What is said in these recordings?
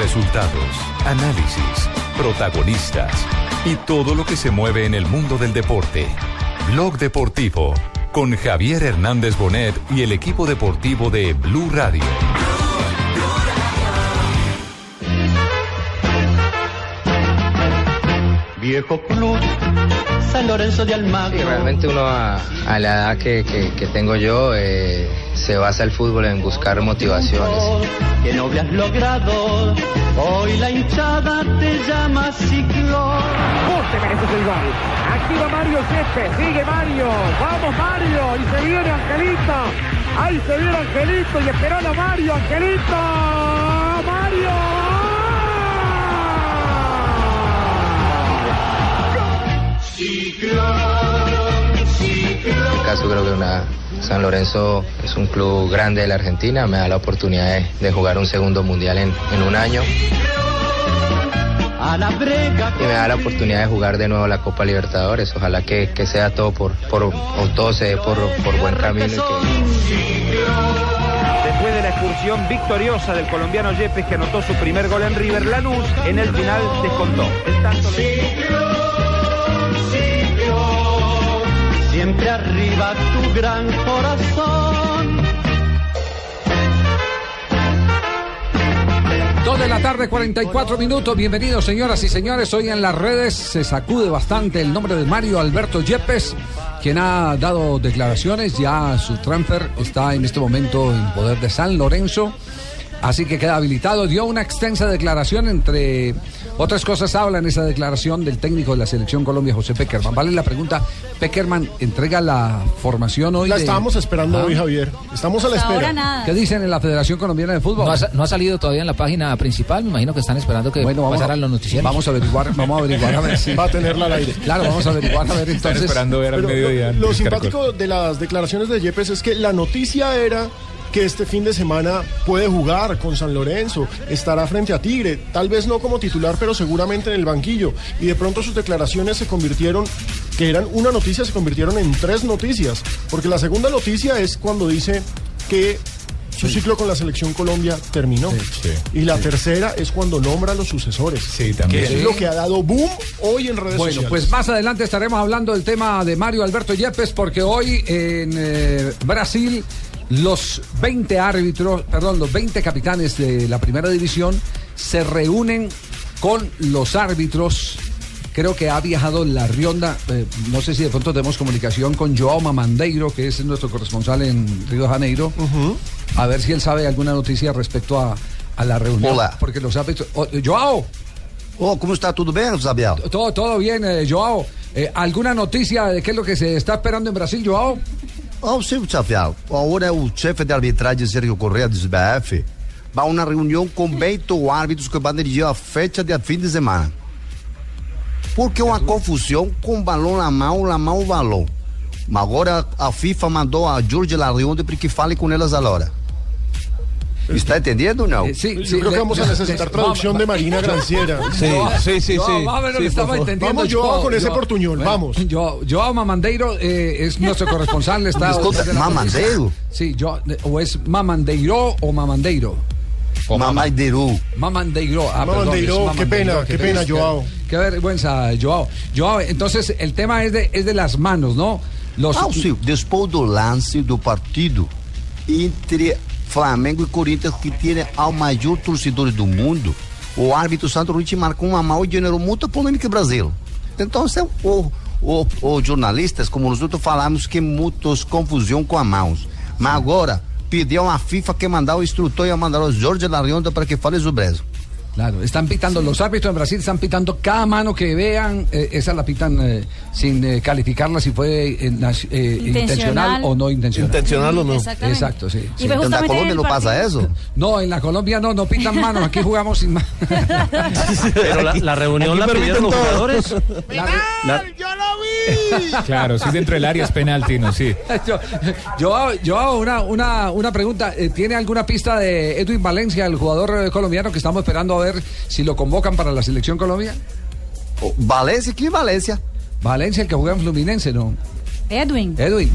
Resultados, análisis, protagonistas y todo lo que se mueve en el mundo del deporte. Blog Deportivo con Javier Hernández Bonet y el equipo deportivo de Blue Radio. Viejo Club San Lorenzo de Almagro. Sí, realmente uno a, a la edad que, que, que tengo yo eh, se basa el fútbol en buscar motivaciones. Que no habías logrado, hoy la hinchada te llama ciclón. Vos te mereces el gol. Aquí va Mario Yepes, sigue Mario. Vamos Mario, y se viene Angelito. Ahí se viene Angelito y esperando a Mario, Angelito. Mario. En este caso creo que una, San Lorenzo es un club grande de la Argentina, me da la oportunidad de, de jugar un segundo mundial en, en un año y me da la oportunidad de jugar de nuevo la Copa Libertadores. Ojalá que, que sea todo por, por o todo se dé por, por buen camino y que, Después de la excursión victoriosa del colombiano Yepes que anotó su primer gol en River, Lanús en el final descontó. El tanto de- Siempre arriba tu gran corazón. Dos de la tarde, 44 minutos. Bienvenidos, señoras y señores. Hoy en las redes se sacude bastante el nombre de Mario Alberto Yepes, quien ha dado declaraciones. Ya su transfer está en este momento en poder de San Lorenzo. Así que queda habilitado. Dio una extensa declaración. Entre otras cosas, habla en esa declaración del técnico de la selección Colombia, José Peckerman. Vale la pregunta. Peckerman entrega la formación hoy. La de- estábamos esperando Ah. hoy, Javier. Estamos a la Hasta espera. nada. ¿Qué dicen en la Federación Colombiana de Fútbol? No ha, sa- no ha salido todavía en la página principal, me imagino que están esperando que Bueno, vamos a, pasaran los noticieros. vamos a averiguar, vamos a averiguar a ver si Va a tenerla al aire. Claro, vamos a averiguar a ver Están entonces. esperando ver al mediodía. lo, lo simpático de las declaraciones de Yepes es que la noticia era que este fin de semana puede jugar con San Lorenzo, estará frente a Tigre, tal vez no como titular, pero seguramente en el banquillo. Y de pronto sus declaraciones se convirtieron, que eran una noticia, se convirtieron en tres noticias. Porque la segunda noticia es cuando dice que su ciclo con la selección Colombia terminó. sí, y la tercera es cuando nombra a los sucesores. Sí, también. Que es lo que ha dado boom hoy en redes Bueno, sociales. pues más adelante estaremos hablando del tema de Mario Alberto Yepes, porque hoy en eh, Brasil los 20 árbitros, perdón, los 20 capitanes de la primera división se reúnen con los árbitros. Creo que ha viajado la Rionda, eh, no sé si de pronto tenemos comunicación con Joao Mamandeiro, que es nuestro corresponsal en Río de Janeiro, a ver si él sabe alguna noticia respecto a, a la reunión. Hola. Porque los árbitros... oh, Joao, Ô, como está? Tudo bem, Isabel? todo, todo bien, eh, Joao. Eh, ¿Alguna noticia de qué es lo que se está esperando en Brasil, Joao? Ó, sim, Isabel. Agora o chefe de arbitragem Sérgio Correia do SBF vai a uma reunião com 20 árbitros que vão dirigir a fecha de fim de semana. Porque uma confusão com balão na mão, na mão balão. Agora a FIFA mandou a Jorge Larionde para que fale com elas agora. Está entendendo ou não? Eh, sí, Yo sí, creo le- que vamos a necesitar le- traducción va- de Marina Granciera. Sí, sí, sí, Joao, sí. Más o menos Sí, entendiendo. Vamos, Joao, con ese portuñol, vamos. Joao, Joao Mamandeiro eh, es nuestro corresponsal. Está Mamandeiro? Sí, yo, o es Mamandeiro o Mamandeiro. Mamaideru. Mamandeiro. Ah, Mamandeiro, qué Mamandeiro, pena, qué pena, Joao. Qué vergüenza, Joao. Joao, entonces el tema es de, es de las manos, ¿no? Los, Ah, sim, depois do lance do partido entre Flamengo e Corinthians, que tem ao maior torcedor do mundo, o árbitro Santo Ruiz marcou uma mal e generou muita polêmica no Brasil. Então, o, o, os jornalistas, como nós outros falamos, que muitas confusão com a mãos. Mas agora, pediu a FIFA que mandar o instrutor e mandar o Jorge Larionda para que fale sobre isso. Claro, están pitando, los árbitros en Brasil están pitando cada mano que vean, eh, esa la pitan eh, sin eh, calificarla si fue eh, eh, intencional. Intencional. o no intencional. Intencional o no. Exacto, sí. Y sí. justamente Colômbia el não passa partido- isso? No, en la Colombia no, no pitan manos, aquí jugamos sin manos. Pero la, la reunión la pidieron los jugadores. La- Claro, sí, dentro del área es penalti, ¿no? Sí. yo, yo, hago- yo una, una, una pregunta. ¿Tiene alguna pista de Edwin Valencia, el jugador colombiano que estamos esperando a ver si lo convocan para la selección Colombia? O Valência, que Valência? Valencia, el que juega en Fluminense, ¿no? Edwin. Edwin.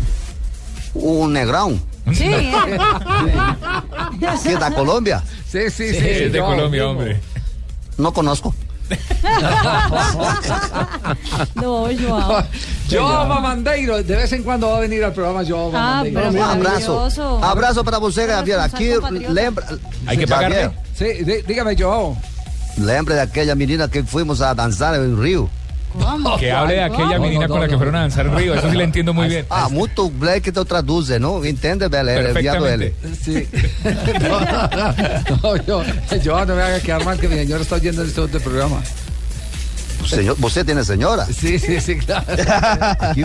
O Negrão, Sí, da Colômbia? Sí, sí, sí. es de yo- Colombia, hombre. No conozco. No, Joao. Joao Mamandeiro, de vez en cuando va a venir al programa Joao Ah, Mamandeiro. abrazo. Abrazo para você, Javier. Aquí lembra. Hay que pagarle. Sí, dí- dígame Joao. Lembra de aquella menina que fuimos a danzar en el río. ¿Cómo? Que hable de aquella menina no, con la que no. fueron a danzar en Río. Eso sí le entiendo muy bien. Ah, muito bem que te traduce, ¿no? Entende, Bel? El enviado Perfectamente. él. Sí. no, yo, no me haga quedar mal que mi señor está oyendo este otro programa. Señor, você tiene señora. Sí, sí, sí, claro. Aquí,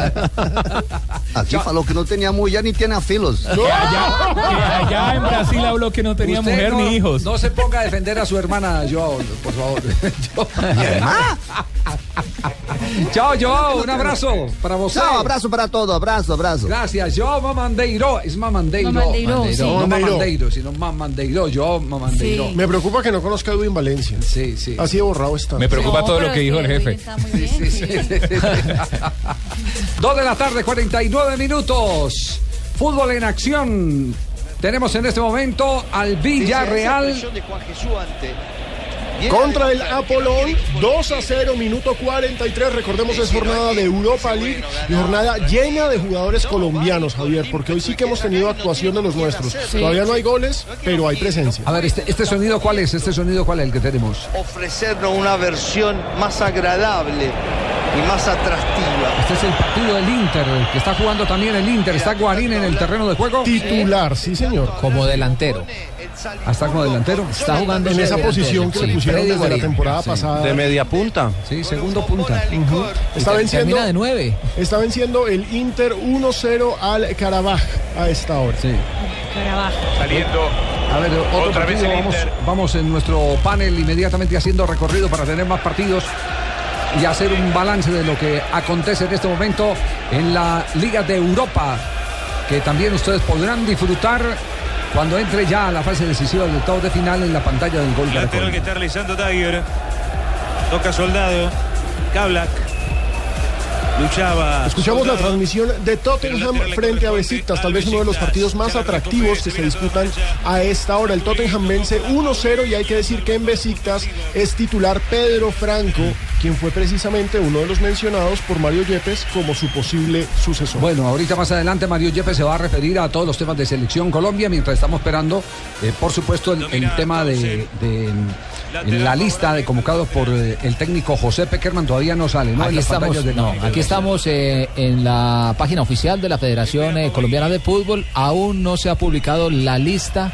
aquí falou que no tenía mujer ni tiene filos. Que allá, que allá en Brasil habló que no tenía Usted mujer no- ni hijos. No se ponga a defender a su hermana, Joao, por favor. Chao, Joao, un abrazo para vos. Chao, abrazo para todo, abrazo, abrazo. Gracias, Joao Mamandeiro. Es Mamandeiro. Mamandeiro, sí. No Mamandeiro. Mamandeiro, sino Mamandeiro. Joao Mamandeiro. Sí. Me preocupa que no conozca a Edwin Valencia. Sí, sí. Así de borrado está. Me preocupa todo lo que dijo el jefe. está muy bien, Sí, sí, sí, sí. Dos de la tarde, 49 minutos. Fútbol en acción. Tenemos en este momento al Villarreal. Contra el Apolón, 2 a 0, minuto 43. Recordemos, es jornada de Europa League y jornada llena de jugadores colombianos, Javier, porque hoy sí que hemos tenido actuación de los nuestros. Todavía no hay goles, pero hay presencia. A ver, este, este sonido, ¿cuál es? Este sonido, ¿cuál es el que tenemos? ofrecernos una versión más agradable y más atractiva. Este es el partido del Inter, que está jugando también el Inter. Está Guarín en el terreno de juego. Titular, sí, señor. Como delantero. Está como delantero. Está jugando En esa posición que le pusieron desde la temporada Sí. pasada. De media punta. Sí, segundo punta. Está venciendo, Termina de nueve. está venciendo el Inter 1-0 al Carabaj a esta hora. Sí. Carabaj. Saliendo A ver, otro Otra vez partido. Vamos, Inter. vamos en nuestro panel inmediatamente haciendo recorrido para tener más partidos y hacer un balance de lo que acontece en este momento en la Liga de Europa, que también ustedes podrán disfrutar cuando entre ya a la fase decisiva del octavo de final en la pantalla del gol. lateral que está realizando Tiger. Toca Soldado. Kablak. Luchaba. Escuchamos la transmisión de Tottenham frente a Besiktas, tal vez uno de los partidos más atractivos que se disputan a esta hora. El Tottenham vence 1-0 y hay que decir que en Besiktas es titular Pedro Franco, quien fue precisamente uno de los mencionados por Mario Yepes como su posible sucesor. Bueno, ahorita más adelante Mario Yepes se va a referir a todos los temas de selección Colombia, mientras estamos esperando, eh, por supuesto, el, el tema de, de, en la lista de convocados por eh, el técnico José Peckerman todavía no sale, Aquí estamos, pantallas de- no, aquí estamos eh, en la página oficial de la Federación eh, Colombiana de Fútbol. Aún no se ha publicado la lista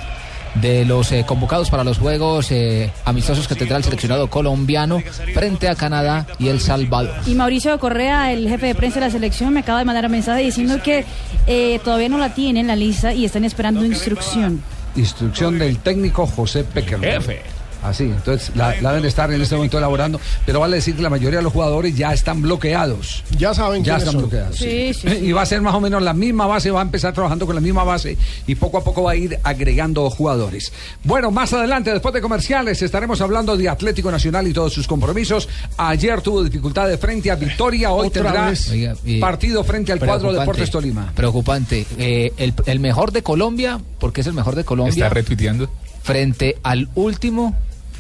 de los eh, convocados para los juegos eh, amistosos que tendrá el seleccionado colombiano frente a Canadá y El Salvador. Y Mauricio Correa, el jefe de prensa de la selección, me acaba de mandar un mensaje diciendo que eh, todavía no la tienen en la lista y están esperando instrucción. Instrucción del técnico José Peckerman. Jefe. Así, entonces la, la deben estar en este momento elaborando, pero vale decir que la mayoría de los jugadores ya están bloqueados. ya saben Ya están son. bloqueados. Sí, sí, sí. Y va a ser más o menos la misma base, va a empezar trabajando con la misma base y poco a poco va a ir agregando jugadores. Bueno, más adelante, después de comerciales, estaremos hablando de Atlético Nacional y todos sus compromisos. Ayer tuvo dificultades frente a Victoria, hoy Otra tendrá vez. Partido frente al cuadro Deportes Tolima. Preocupante. Eh, el, el mejor de Colombia, porque es el mejor de Colombia, Está retuiteando. frente al último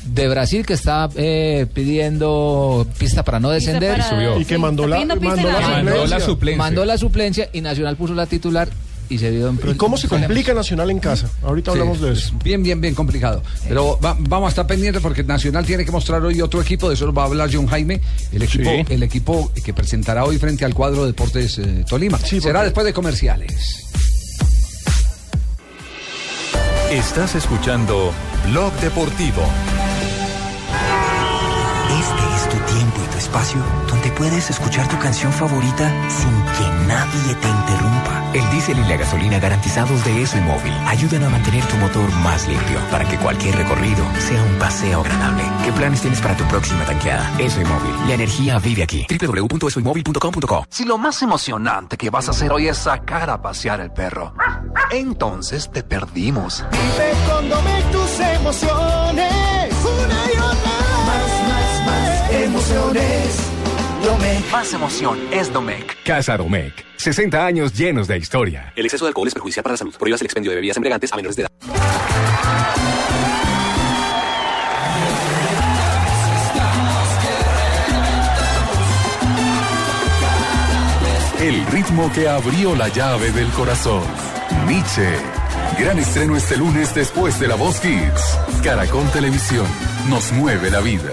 de Brasil que está eh, pidiendo pista para no descender. para- subió. Y que sí, mandó la- pidiendo pista mandó en la la- Mandó la suplencia. Mandó la suplencia y Nacional puso la titular y se vio en ¿Y cómo se complica Nacional en casa? Ahorita Sí, hablamos de es eso. Bien, bien, bien complicado. Pero va- vamos a estar pendientes porque Nacional tiene que mostrar hoy otro equipo, de eso va a hablar John Jaime, el equipo, Sí. el equipo que presentará hoy frente al cuadro Deportes eh, Tolima. Sí, Será porque- después de comerciales. Estás escuchando Blog Deportivo. Espacio donde puedes escuchar tu canción favorita sin que nadie te interrumpa. El diésel y la gasolina garantizados de ESO y Móvil ayudan a mantener tu motor más limpio para que cualquier recorrido sea un paseo agradable. ¿Qué planes tienes para tu próxima tanqueada? ESO y Móvil. La energía vive aquí. www.esoymóvil.com.co Si lo más emocionante que vas a hacer hoy es sacar a pasear el perro, entonces te perdimos. Vive con tus emociones. Una y otra. Más emoción es Domec. Casa Domec. 60 años llenos de historia. El exceso de alcohol es perjudicial para la salud. Prohíbas el expendio de bebidas embriagantes a menores de edad. El ritmo que abrió la llave del corazón. Nietzsche. Gran estreno este lunes después de La Voz Kids. Caracol Televisión. Nos mueve la vida.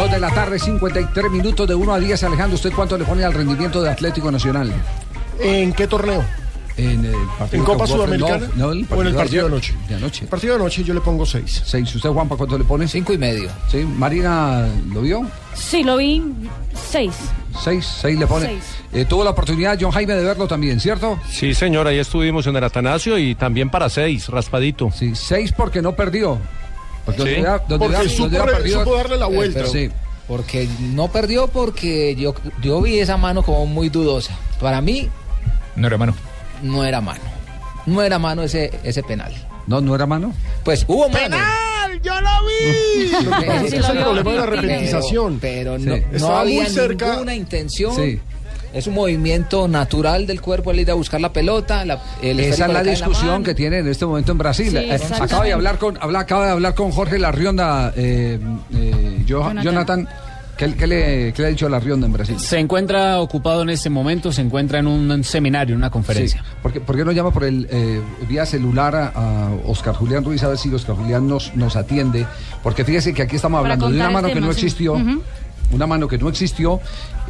Dos de la tarde, 53 minutos de 1 a 10. Alejandro, ¿usted cuánto le pone al rendimiento de Atlético Nacional? ¿En qué torneo? En, el partido ¿En Copa Sudamericana? No, no, ¿O en el partido de anoche? De anoche. El partido de anoche yo le pongo 6. 6. ¿Usted, Juanpa, cuánto le pone? Cinco y medio. Sí. ¿Marina lo vio? Sí, lo vi seis. 6. 6 le pone. Seis. Eh, tuvo la oportunidad John Jaime de verlo también, ¿cierto? Sí, señor, ahí estuvimos en el Atanasio y también para seis, raspadito. Sí, 6 porque no perdió. Porque Sí. donde Porque supo donde hubiera re- perdido- supo darle la Eh, vuelta. pero sí. Porque no perdió porque yo, yo vi esa mano como muy dudosa. Para mí No era mano. no era mano. No era mano ese, ese penal. No, no era mano. Pues hubo mano. ¡Penal! ¡Yo lo vi! Es el problema de la repetización. Pero Sí. no, no Estaba muy había cerca. ninguna intención. Es un movimiento natural del cuerpo el ir a buscar la pelota. la- el Esa es la discusión que tiene en este momento en Brasil. Sí, Eh, acaba de hablar con habla- acaba de hablar con Jorge Larrionda, eh, eh, Jo- Jonathan. Jonathan. ¿Qué, qué le, qué le ha dicho Larrionda en Brasil? Se encuentra ocupado en este momento, se encuentra en un seminario, en una conferencia. Sí. ¿Por, qué, por qué no llama por el eh, vía celular a, a Oscar Julián Ruiz a ver si Oscar Julián nos, nos atiende? Porque fíjese que aquí estamos hablando de una contar el mano que no sí. existió. Una mano que no existió,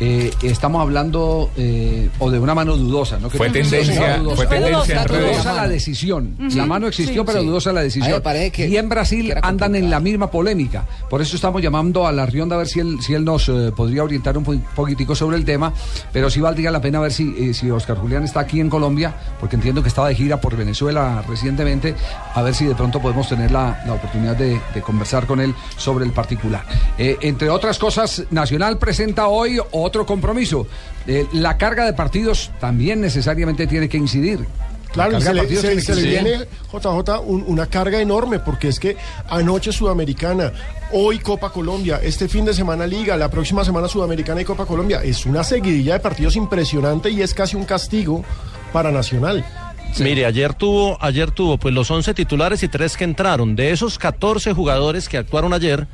eh, estamos hablando eh, o de una mano dudosa, ¿no? Que Fue tendencia- dudosa. fue tendencia. Dudosa la decisión. La mano existió, Sí. pero Sí. dudosa la decisión. que- y en Brasil andan en la misma polémica. Por eso estamos llamando a la Rionda a ver si él, si él nos eh, podría orientar un po- poquitico sobre el tema. Pero sí valdría la pena ver si, eh, si Oscar Julián está aquí en Colombia, porque entiendo que estaba de gira por Venezuela recientemente, a ver si de pronto podemos tener la, la oportunidad de, de conversar con él sobre el particular. Eh, entre otras cosas, Nacional presenta hoy otro compromiso. Eh, la carga de partidos también necesariamente tiene que incidir. Claro, se le, se- se viene, JJ, un- una carga enorme, porque es que anoche Sudamericana, hoy Copa Colombia, este fin de semana Liga, la próxima semana Sudamericana y Copa Colombia. Es una seguidilla de partidos impresionante y es casi un castigo para Nacional. Mire, ayer tuvo, ayer tuvo pues los 11 titulares y tres que entraron. De esos 14 jugadores que actuaron ayer,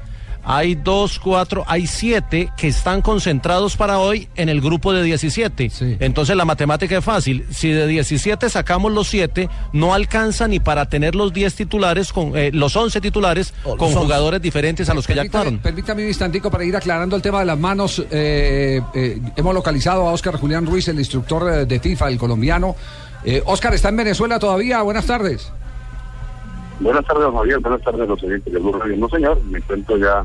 hay dos, cuatro, hay siete que están concentrados para hoy en el grupo de 17. Entonces la matemática es fácil. Si de 17 sacamos los siete, no alcanza ni para tener los 10 titulares, con eh, los 11 titulares con once. jugadores diferentes a los que ya actuaron. Permítame un instantico para ir aclarando el tema de las manos. Eh, eh, hemos localizado a Óscar Julián Ruiz, el instructor eh, de FIFA, el colombiano. Eh, Óscar, ¿está en Venezuela todavía? Buenas tardes. Buenas tardes, don Javier. Buenas tardes, a los oyentes de Blue Radio. No, señor, me encuentro ya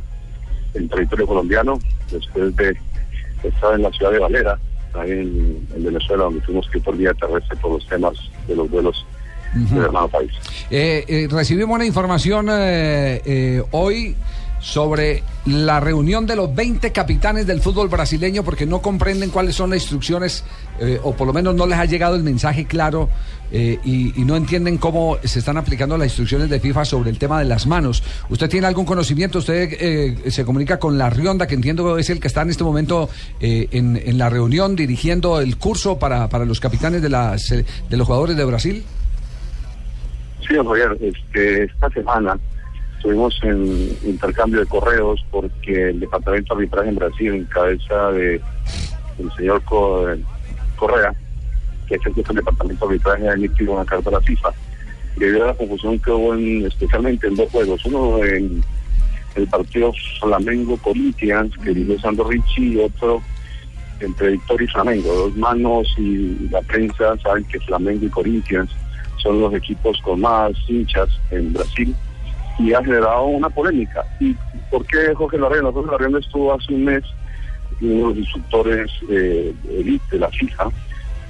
en territorio colombiano después de estar en la ciudad de Valera, ahí en, en Venezuela, donde tuvimos que ir por vía terrestre por los temas de los vuelos del hermano país. Eh, eh, recibimos una información eh, eh, hoy sobre la reunión de los 20 capitanes del fútbol brasileño porque no comprenden cuáles son las instrucciones eh, o por lo menos no les ha llegado el mensaje claro eh, y, no entienden cómo se están aplicando las instrucciones de FIFA sobre el tema de las manos. ¿Usted tiene algún conocimiento? ¿Usted eh, se comunica con la Rionda, que entiendo es el que está en este momento eh, en, la reunión dirigiendo el curso para, para los capitanes de, las, de los jugadores de Brasil? Sí, Javier, este, esta semana estuvimos en intercambio de correos porque el Departamento de Arbitraje en Brasil, en cabeza de señor Co- Correa, que es el jefe del Departamento de Arbitraje, ha emitido una carta a la FIFA debido a la confusión que hubo en- especialmente en dos juegos. Uno en el partido Flamengo-Corinthians, que dirigió Sandro Ricci, y otro entre Victoria y Flamengo. Dos manos y la prensa saben que Flamengo y Corinthians son los equipos con más hinchas en Brasil y ha generado una polémica. ¿Y por qué Jorge Larrena? Jorge Larrena estuvo hace un mes uno de los instructores eh, de la FIFA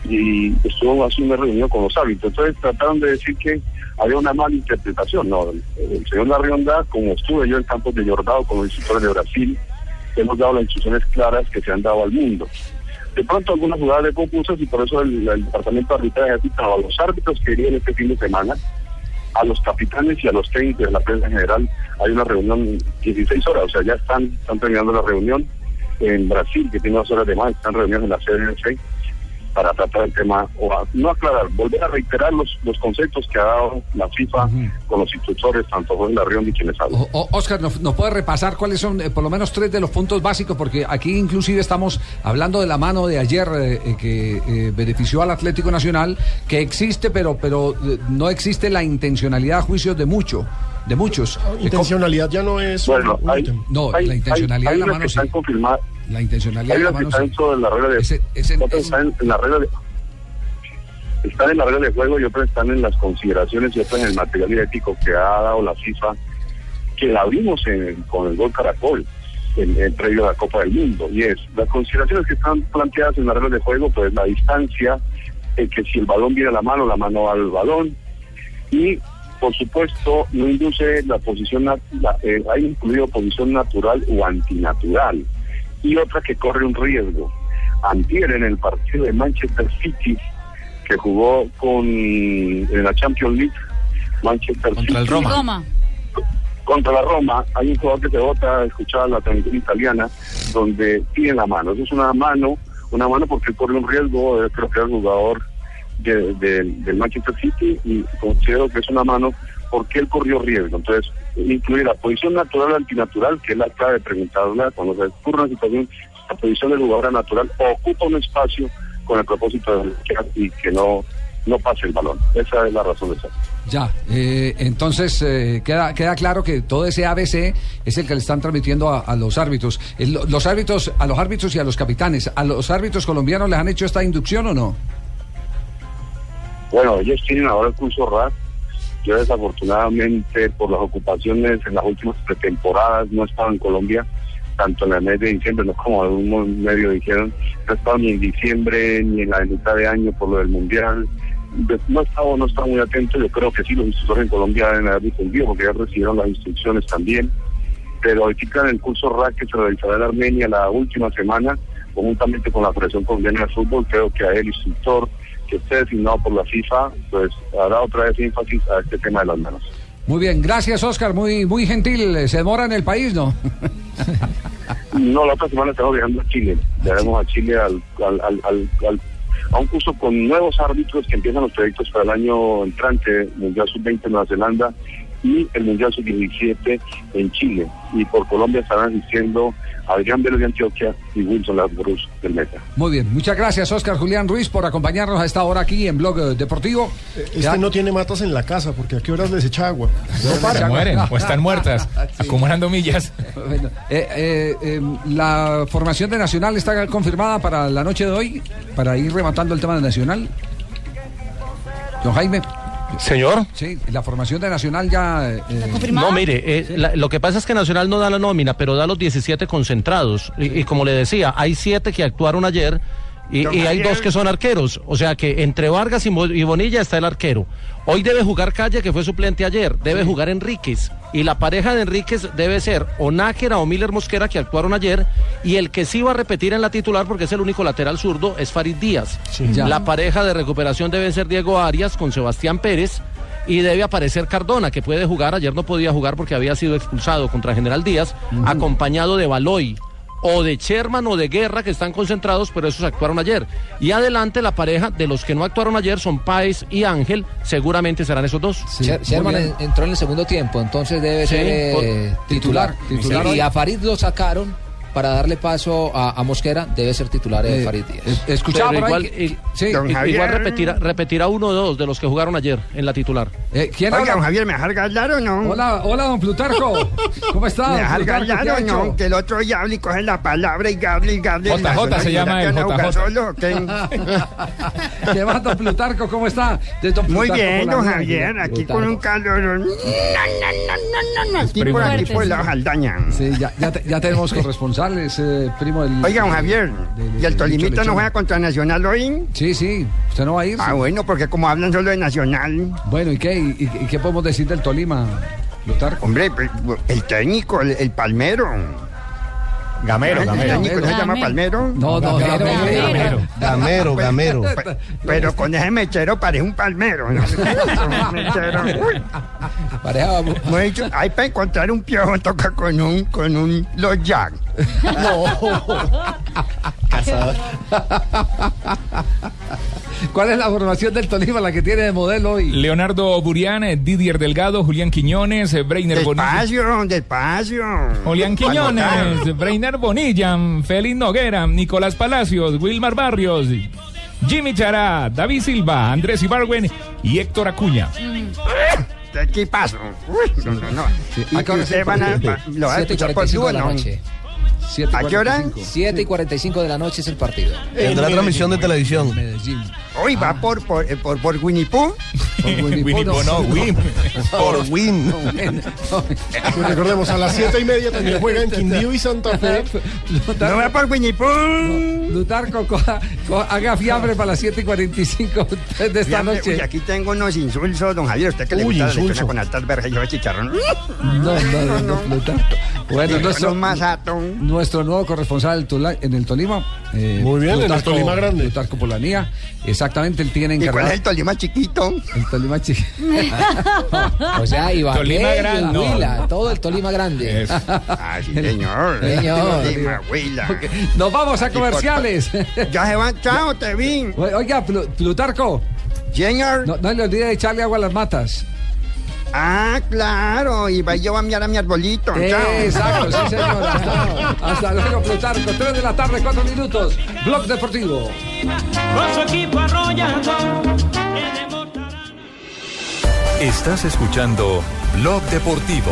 y estuvo hace una reunión con los árbitros. Entonces trataron de decir que había una mala interpretación. No, el, señor Larrionda, como estuve yo en campos de Jordao con los instructores de Brasil, hemos dado las instrucciones claras que se han dado al mundo. de pronto algunas jugadas de confusas y por eso el, departamento de arbitraje ha citado a los árbitros que irían este fin de semana, a los capitanes y a los técnicos de la prensa en general. Hay una reunión 16 horas, o sea, ya están, están terminando la reunión en Brasil, que tiene dos horas de más, están reunidos en la CDC para tratar el tema, o a- no aclarar, volver a reiterar los, los conceptos que ha dado la FIFA con los instructores, tanto Juan Larrión y quienes hablan. O- Oscar, ¿nos, nos puede repasar cuáles son eh, por lo menos tres de los puntos básicos? Porque aquí inclusive estamos hablando de la mano de ayer eh, eh, que eh, benefició al Atlético Nacional, que existe, pero, pero eh, no existe la intencionalidad a juicios de mucho, de muchos. Intencionalidad ya no es Bueno, un hay. No, hay- la intencionalidad hay- de la mano que sí. están confirmadas. La intencionalidad Hay de la mano están de la regla de otras están en la regla de están en la regla de juego y otras están en las consideraciones y otras en el material ético que ha dado la FIFA que la abrimos en- con el gol Caracol en, en previo a la Copa del Mundo. Y es las consideraciones que están planteadas en la regla de juego pues la distancia eh, que si el balón viene a la mano la mano al balón. Y por supuesto no induce la posición la- eh, hay incluido posición natural o antinatural y otra que corre un riesgo antier en el partido de Manchester City que jugó con en la Champions League Manchester City Roma. contra la Roma, hay un jugador que se vota, escuchaba la transmisión italiana, donde tiene la mano. Eso es una mano, una mano porque corre un riesgo, creo que es el jugador de- de- del Manchester City y considero que es una mano porque él corrió riesgo. Entonces, incluir la posición natural o antinatural, que es la clave de preguntarla cuando se ocurre una situación, la posición del jugador natural ocupa un espacio con el propósito de y que no, no pase el balón. Esa es la razón de ser. Ya, eh, entonces eh, queda, queda claro que todo ese ABC es el que le están transmitiendo a, a los árbitros. El- los árbitros, a los árbitros y a los capitanes. ¿A los árbitros colombianos les han hecho esta inducción o no? Bueno, ellos tienen ahora el curso RAS. Yo desafortunadamente por las ocupaciones en las últimas pretemporadas no he estado en Colombia, tanto en el mes de diciembre, no como algunos medios dijeron, no he estado ni en diciembre ni en la mitad de año por lo del Mundial. De- No he estado, no he muy atento, yo creo que sí, los instructores en Colombia deben haber difundido porque ya recibieron las instrucciones también. Pero ahorita en el curso RAC que se en Armenia la última semana, conjuntamente con la Federación Colombiana de Fútbol, creo que a el instructor que esté designado por la FIFA, pues hará otra vez énfasis a este tema de las manos. Muy bien, gracias Oscar, muy, muy gentil. ¿Se demora en el país, no? No, la otra semana estamos viajando a Chile. Viajamos a Chile al, al, al, a un curso con nuevos árbitros que empiezan los proyectos para el año entrante, Mundial Sub-20 en Nueva Zelanda y el Mundial Sub-17 en Chile. Y por Colombia estarán asistiendo Adrián Vélez de Antioquia y Wilson Lasbrus del Meta. Muy bien, muchas gracias Oscar Julián Ruiz por acompañarnos a esta hora aquí en Blog eh, Deportivo. Este no tiene matas en la casa, porque a qué horas les echa agua. Se mueren o están muertas, acumulando millas. Bueno, eh, eh, eh, la formación de Nacional está confirmada para la noche de hoy, para ir rematando el tema de Nacional. Don Jaime. Señor. Sí, la formación de Nacional ya... eh, No, mire, eh, la- lo que pasa es que Nacional no da la nómina, pero da los 17 concentrados. Y, y como le decía, hay siete que actuaron ayer y, hay dos que son arqueros. O sea que entre Vargas y, Bonilla está el arquero. Hoy debe jugar Calle, que fue suplente ayer. Debe jugar Enríquez. Y la pareja de Enríquez debe ser o Nájera o Miller Mosquera, que actuaron ayer. Y el que sí va a repetir en la titular, porque es el único lateral zurdo, es Farid Díaz. La pareja de recuperación debe ser Diego Arias con Sebastián Pérez y debe aparecer Cardona, que puede jugar. Ayer no podía jugar porque había sido expulsado contra General Díaz, acompañado de Baloy o de Sherman o de Guerra, que están concentrados, pero esos actuaron ayer. Y adelante la pareja de los que no actuaron ayer son Páez y Ángel, seguramente serán esos dos. Sher- Sherman en- entró en el segundo tiempo, entonces debe Sí, ser eh, titular. titular. Y a Farid lo sacaron para darle paso a, a Mosquera, debe ser titular de Eh, Farid Díaz. Pero igual, igual repetirá, repetirá uno o dos de los que jugaron ayer en la titular. ¿Quién Oiga, don Javier, ¿me dejar hablar o no? Hola, hola, don Plutarco. ¿Cómo está? ¿Me dejar ha o no? Que el otro y coge la palabra y hable y hable. JJ se llama el JJ. Solo, ¿o qué? ¿Qué más, don Plutarco? ¿Cómo está? De don Muy bien, don. Javier, aquí Plutarco. con un calor. Aquí por aquí por la Jaldaña. Sí, ya, ya, te- ya tenemos corresponsales, eh, primo del... Oiga, don Javier, ¿y el Lechón. no juega contra Nacional hoy? Sí, sí, usted no va a ir. Ah, bueno, porque como hablan solo de Nacional. Bueno, ¿y qué? ¿Y, qué podemos decir del Tolima, Plutarco? Hombre, el técnico, el, el palmero. Gamero, gamero. ¿No se llama palmero? No, no, Gamero, gamero. gamero. Gamero, gamero. Pe- Pero con ese mechero parece un palmero. ¿no? Mechero. No dicho, hay para encontrar un piojo toca con un con un los jack. ¿Cuál es la formación del Tolima, la que tiene de modelo hoy? Leonardo Burián, eh, Didier Delgado, Julián Quiñones, eh, Breiner Bonilla. Despacio, despacio. Julián Quiñones, Breiner Bonilla, Félix Noguera, Nicolás Palacios, Wilmar Barrios, Jimmy Chará, David Silva, Andrés Ibargüen y Héctor Acuña. ¿Qué equipazo? Uy, no, no, no. ¿Y ¿A qué hora el van a, partido? va- lo van a escuchar por 7:45 Blue, de la no? noche. ¿A qué hora? 7 y 45 de la noche es el partido. Tendrá transmisión de televisión. Hoy va por, por, eh, por, por Winnie Pooh. Winnie Pooh, no, Win. Por Win. Pues recordemos, a las siete y media también juega en Quindío y Santa Fe. No va por Winnie Pooh. Lutarco, haga fiambre para las 7 y 45 de esta noche. uy, aquí tengo unos insulsos, don Javier. ¿Usted que le Uy, gusta la con altas verjas y yo chicharrón? No, no, no, no, Plutarco. Bueno, nuestro, nuestro nuevo corresponsal en el Tolima. eh, Muy bien, en el Tolima grande. Plutarco Polanía. Exactamente, él tiene ¿Y cuál encargado. es el Tolima chiquito? El Tolima chiquito. O sea, Ibagué, Tolima grande, no. Todo el Tolima grande. Ah, sí, señor. Señor. Tolima, Huila. Nos vamos a comerciales. Ya se van, chao, te vi. Oiga, Plu- Plutarco. Señor. No, no le olvide de echarle agua a las matas. Ah, claro, y va yo a mirar a mi arbolito. chao. Exacto, sí, señor. Hasta, hasta luego, Plutarco. 3 de la tarde, 4 minutos. Blog Deportivo. Con su equipo arrollado. Estás escuchando Blog Deportivo.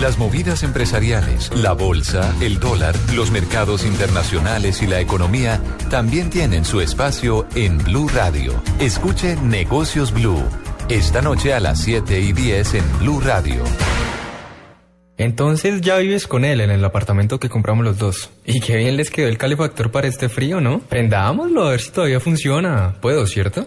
Las movidas empresariales, la bolsa, el dólar, los mercados internacionales y la economía también tienen su espacio en Blue Radio. Escuche Negocios Blue. Esta noche a las 7 y 10 en Blue Radio. Entonces ya vives con él en el apartamento que compramos los dos. Y qué bien les quedó el calefactor para este frío, ¿no? Prendámoslo a ver si todavía funciona. Puedo, ¿cierto?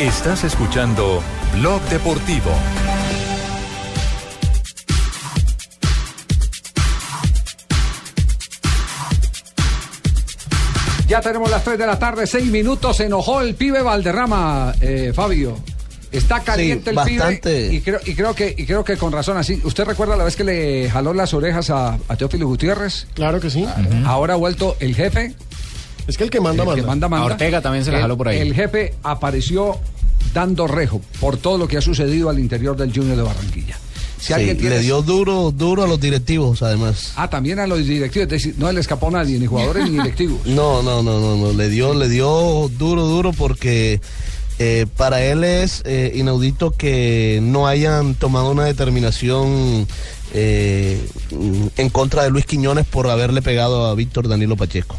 Estás escuchando Blog Deportivo. Ya tenemos las 3 de la tarde, 6 minutos. Se enojó el pibe Valderrama, eh, Fabio. Está caliente Sí, el bastante. pibe y creo, y creo que y creo que con razón así. ¿Usted recuerda la vez que le jaló las orejas a, a Teófilo Gutiérrez? Claro que sí. Ahora ha vuelto el jefe. Es que el que manda, El que manda. manda, manda. A Ortega también se la jaló por ahí. El jefe apareció dando rejo por todo lo que ha sucedido al interior del Junior de Barranquilla. Si Sí, tiene le dio duro, duro a los directivos, además. Ah, también a los directivos, es decir, no le escapó a nadie, ni jugadores ni directivos. No, no, no, no, no. Le dio, le dio duro, duro porque eh, para él es eh, inaudito que no hayan tomado una determinación eh, en contra de Luis Quiñones por haberle pegado a Víctor Danilo Pacheco.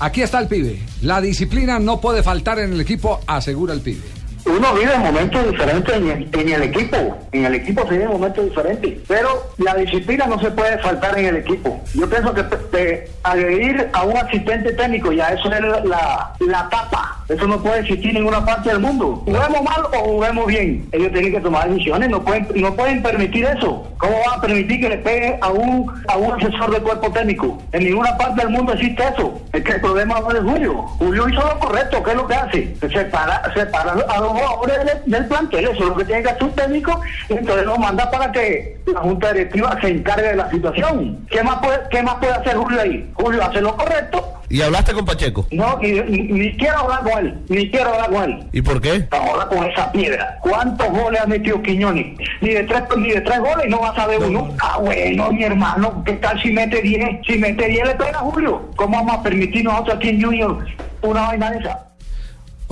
Aquí está el pibe. La disciplina no puede faltar en el equipo, asegura el pibe. Uno vive momentos diferentes en el, en el equipo. En el equipo se viven momentos diferentes. Pero la disciplina no se puede faltar en el equipo. Yo pienso que pe- agredir a un asistente técnico, ya eso es la, la tapa Eso no puede existir en ninguna parte del mundo. Juguemos mal o juguemos bien. Ellos tienen que tomar decisiones, no pueden, no pueden permitir eso. ¿Cómo van a permitir que le pegue a un, a un asesor de cuerpo técnico? En ninguna parte del mundo existe eso. Es que el problema no es Julio. Julio hizo lo correcto, ¿qué es lo que hace? Separa, separa a los jugadores del, del plantel, eso es lo que tiene que hacer un técnico, y entonces lo manda para que la Junta Directiva se encargue de la situación. ¿Qué más puede, qué más puede hacer Julio ahí? Julio hace lo correcto, ¿Y hablaste con Pacheco? no, ni, quiero hablar con él, ni quiero hablar con él. ¿Y por qué? Ahora con esa piedra. ¿Cuántos goles ha metido Quiñones? Ni de tres, ni de tres goles no vas a ver uno. Ah, bueno, mi hermano, ¿qué tal si mete 10? Si mete 10 le pega a Julio. ¿Cómo vamos a permitir nosotros aquí en Junior una vaina de esa?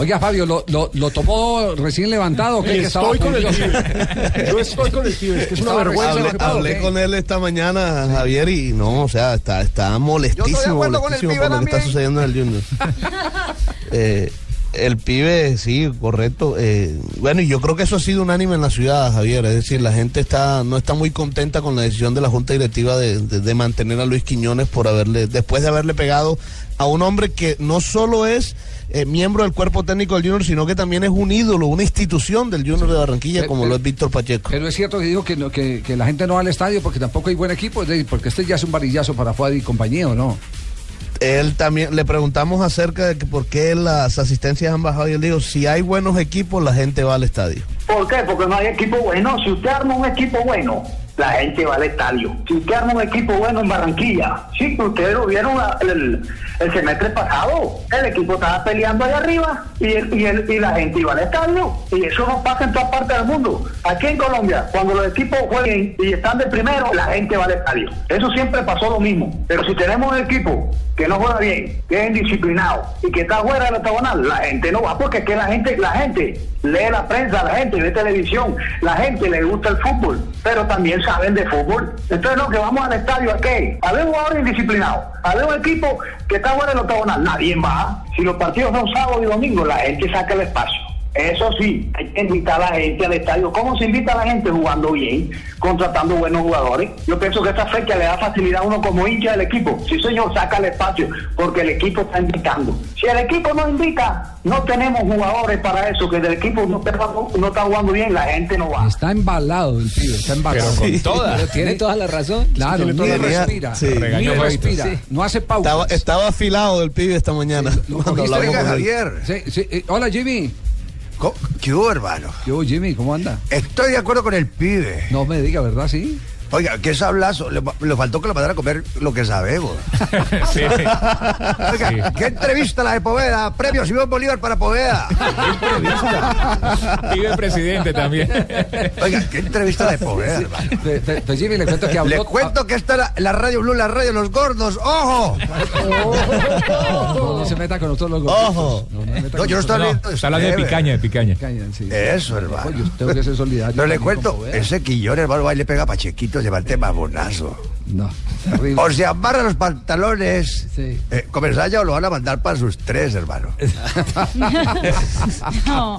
Oiga, Fabio, ¿lo, lo, lo tomó recién levantado? Que estaba Estoy con el pibe. Yo estoy con el pibe, es que es una vergüenza. Hablé con él esta mañana, Javier, y no, o sea, está, está molestísimo, con molestísimo por lo que está sucediendo en el Junior. Eh, el pibe, sí, correcto. Eh, bueno, y yo creo que eso ha sido unánime en la ciudad, Javier. Es decir, la gente está no está muy contenta con la decisión de la Junta Directiva de, de- de mantener a Luis Quiñones por haberle, después de haberle pegado a un hombre que no solo es eh, miembro del cuerpo técnico del Junior, sino que también es un ídolo, una institución del Junior de Barranquilla, como lo es Víctor Pacheco. Pero es cierto que dijo que, no- que, que la gente no va al estadio porque tampoco hay buen equipo, porque este ya es un varillazo para Fuad y compañía, ¿o no? Él también le preguntamos acerca de que por qué las asistencias han bajado y él dijo, si hay buenos equipos, la gente va al estadio. ¿Por qué? Porque no hay equipo bueno. Si usted arma un equipo bueno, la gente va al estadio. Si arma un equipo bueno en Barranquilla, sí, ustedes lo vieron el, el semestre pasado. El equipo estaba peleando allá arriba y, el- y, el- y la gente iba al estadio. Y eso no pasa en todas partes del mundo. Aquí en Colombia, cuando los equipos jueguen y están de primero, la gente va al estadio. Eso siempre pasó lo mismo. Pero si tenemos un equipo que no juega bien, que es indisciplinado y que está fuera del octagonal, la gente no va porque es que la gente, la gente lee la prensa, la gente ve televisión, la gente le gusta el fútbol, pero también saben de fútbol. Entonces no, que vamos al estadio a qué? A ver un jugador indisciplinado, a ver un equipo que está fuera del octagonal, nadie va. Si los partidos son sábado y domingo, la gente saca el espacio. Eso sí, hay que invitar a la gente al estadio. ¿Cómo se invita a la gente? Jugando bien, contratando buenos jugadores. Yo pienso que esta fecha le da facilidad a uno como hincha del equipo. Sí, señor, saca el espacio, porque el equipo está invitando. Si el equipo no invita, no tenemos jugadores para eso, que el equipo no está, no está jugando bien, la gente no va. Está embalado el pibe, está embalado. Pero con toda. Pero tiene toda la razón. Claro, ni toda respira, Sí. Regañó respira, Sí. no hace pausas. Estaba, estaba afilado el pibe esta mañana. él. Javier. Sí, sí, eh, hola Jimmy. ¿Qué hubo, hermano? ¿Qué hubo, Jimmy? ¿Cómo anda? Estoy de acuerdo con el pibe. No me diga, ¿verdad? Sí. Oiga, qué sablazo. Le, le faltó que le mandara a comer lo que sabemos. Sí. Oiga, Sí. qué entrevista la de Poveda. Premio Simón Bolívar para Poveda. Qué entrevista. Pibe presidente también. Oiga, qué entrevista la de Poveda, hermano. Pe- pe- Jimmy, le cuento que habló. Le cuento que esta es la, la radio Blue, la radio de los gordos. ¡Ojo! No, no se meta con nosotros los gorditos. Ojo. No, no No, yo no estoy hablando de Está hablando de picaña, de picaña. Sí. Eso, hermano. Yo tengo que ser solidario. Pero le cuento, ese quillón, hermano, va y le pega a Pachequito, se va el tema bonazo. No, terrible. O se amarra los pantalones. Sí. Eh, o lo van a mandar para sus tres, hermano. No.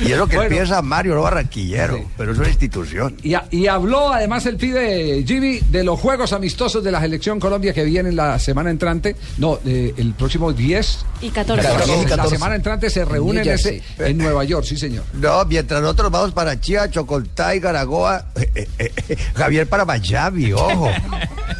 Y es lo que Bueno. piensa Mario, barranquillero, Sí. pero es una institución. Y, a- y habló además el pibe Jimmy de los juegos amistosos de la selección Colombia que vienen la semana entrante. No, eh, el próximo 10. Y 14. 14 y La 14. semana entrante se reúnen ese, en Nueva York, sí señor. No, mientras nosotros vamos para Chía, Chocontay, Garagoa, eh, eh, eh, Javier para Miami, ojo.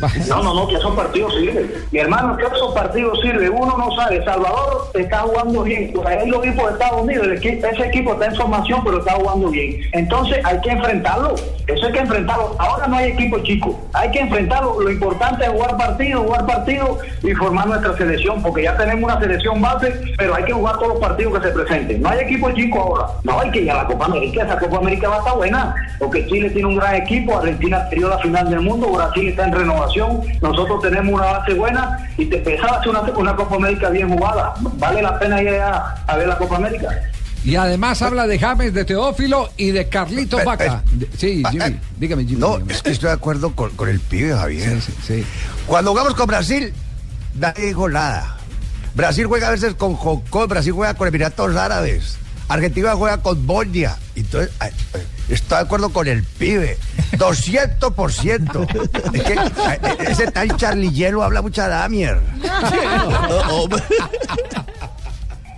No, no, no, que esos partidos sirven. Mi hermano, que esos partidos sirven. Uno no sabe. Salvador está jugando bien. Ahí lo vi por Estados Unidos. Ese equipo está en formación, pero está jugando bien. Entonces hay que enfrentarlo. Eso hay que enfrentarlo. Ahora no hay equipo chico. Hay que enfrentarlo. Lo importante es jugar partido, jugar partido y formar nuestra selección, porque ya tenemos una selección base, pero hay que jugar todos los partidos que se presenten. No hay equipo chico ahora. No hay que ir a la Copa América. Esa Copa América va a estar buena, porque Chile tiene un gran equipo. Argentina perdió la final del mundo. Brasil está en renovación. Nosotros tenemos una base buena y te pensaba hacer una, una Copa América bien jugada. Vale la pena ir a, a ver la Copa América. Y además habla de James, de Teófilo y de Carlitos Vaca. Sí, Jimmy. eh, Dígame, Jimmy. No, dígame. es que estoy de acuerdo con, con el pibe, Javier. Sí, sí, sí. Cuando jugamos con Brasil, nadie dijo nada. Brasil juega a veces con Hong Kong, Brasil juega con Emiratos Árabes, Argentina juega con Bosnia. Entonces, estoy de acuerdo con el pibe. 200%. Es que ese tal Charlie Hielo habla mucha damier. Hombre.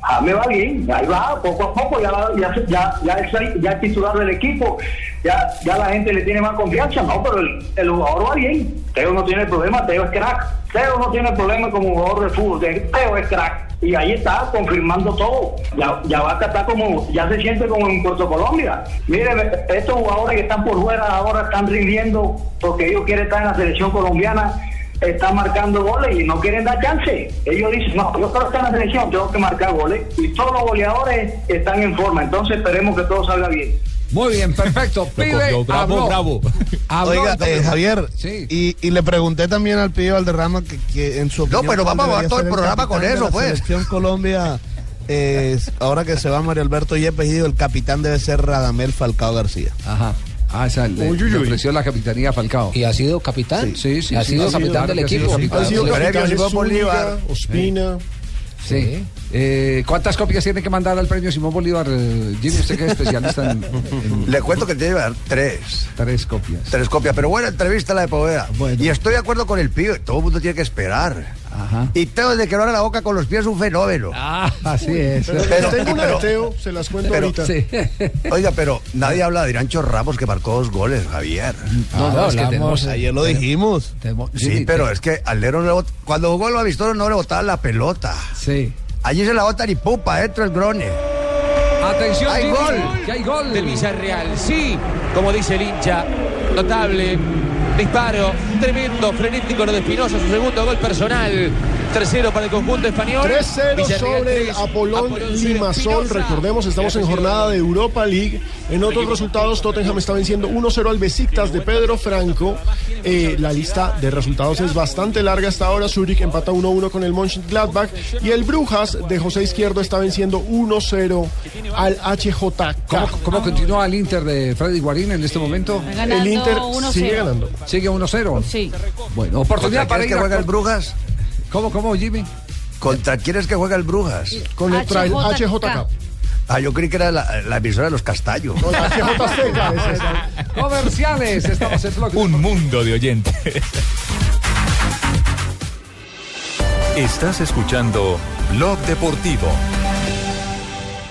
James va bien, ahí va, poco a poco, ya, ya, ya, ya, es, ya es titular del equipo, ya, ya la gente le tiene más confianza, no, pero el, el jugador va bien. Teo no tiene problema, Teo es crack. Teo no tiene problema como jugador de fútbol, Teo es crack. Y ahí está, confirmando todo. Ya, ya va a estar como, ya se siente como en Puerto Colombia. Miren, estos jugadores que están por fuera ahora están rindiendo porque ellos quieren estar en la selección colombiana están marcando goles y no quieren dar chance. Ellos dicen, no, yo quiero estar en la selección, tengo que marcar goles. Y todos los goleadores están en forma. Entonces esperemos que todo salga bien. Muy bien, perfecto. Pibe, bravo, habló. bravo. Habló, Oiga, eh, Javier, Sí. y, y le pregunté también al pibe Valderrama que, que en su opinión... pero ¿cuál vamos a todo el programa con eso, la pues. Selección Colombia, eh, ahora que se va Mario Alberto Yepes, el capitán debe ser Radamel Falcao García. Ajá. Ah, le, Uy, uy, le uy. ofreció la capitanía a Falcao. ¿Y ha sido capitán? Sí, sí, ¿Ha sido sí, capitán del que ha equipo? sido capitán. Ha sido capitán Bolívar. Ospina. Sí. Eh, ¿Cuántas copias tiene que mandar al premio Simón Bolívar, eh, Jimmy? Usted que es especialista en, en- Le cuento que tiene que dar tres. Tres copias. Tres copias, pero buena entrevista la de Poveda. Y estoy de acuerdo con el pibe, todo el mundo tiene que esperar. Y Teo desde que no abre la boca con los pies es un fenómeno. Ah, así es. Pero, tengo una de pero- Teo, se las cuento pero- ahorita. Oiga, pero nadie habla de Irancho Ramos que marcó dos goles, Javier. No, no, es que tenemos- Ayer lo dijimos. Sí, pero es que al Lero no le bot- cuando jugó los amistosos no le botaban la pelota. Sí. Allí se la botan y pupa adentro el grone. Atención, Hay gol. que hay gol. del Villarreal. Sí, como dice el hincha, notable. Disparo, tremendo, frenético lo de Espinosa, su segundo gol personal. Tercero para el conjunto español. 3-0 Villarreal sobre el Apolón Apolón Limasol. Recordemos, estamos en jornada de Europa League. En otros resultados, Tottenham está venciendo 1-0 al Besiktas de Pedro Franco. Eh, la lista de resultados es bastante larga hasta ahora. Zurich empata 1-1 con el Mönchengladbach. Y el Brujas de José Izquierdo está venciendo 1-0 al HJK. ¿Cómo, cómo continúa el Inter de Freddy Guarín en este momento? Ganando El Inter 1-0. sigue ganando. Sigue 1-0. Sí. Bueno, oportunidad ¿Contra para ir que juega el Brujas? ¿Cómo, cómo, Jimmy? ¿Contra quién es que juega el Brujas? Contra el HJK. Ah, yo creí que era la, la emisora de los. No, la es. Comerciales, estamos en bloque. Un mundo de oyentes. Estás escuchando Blog Deportivo.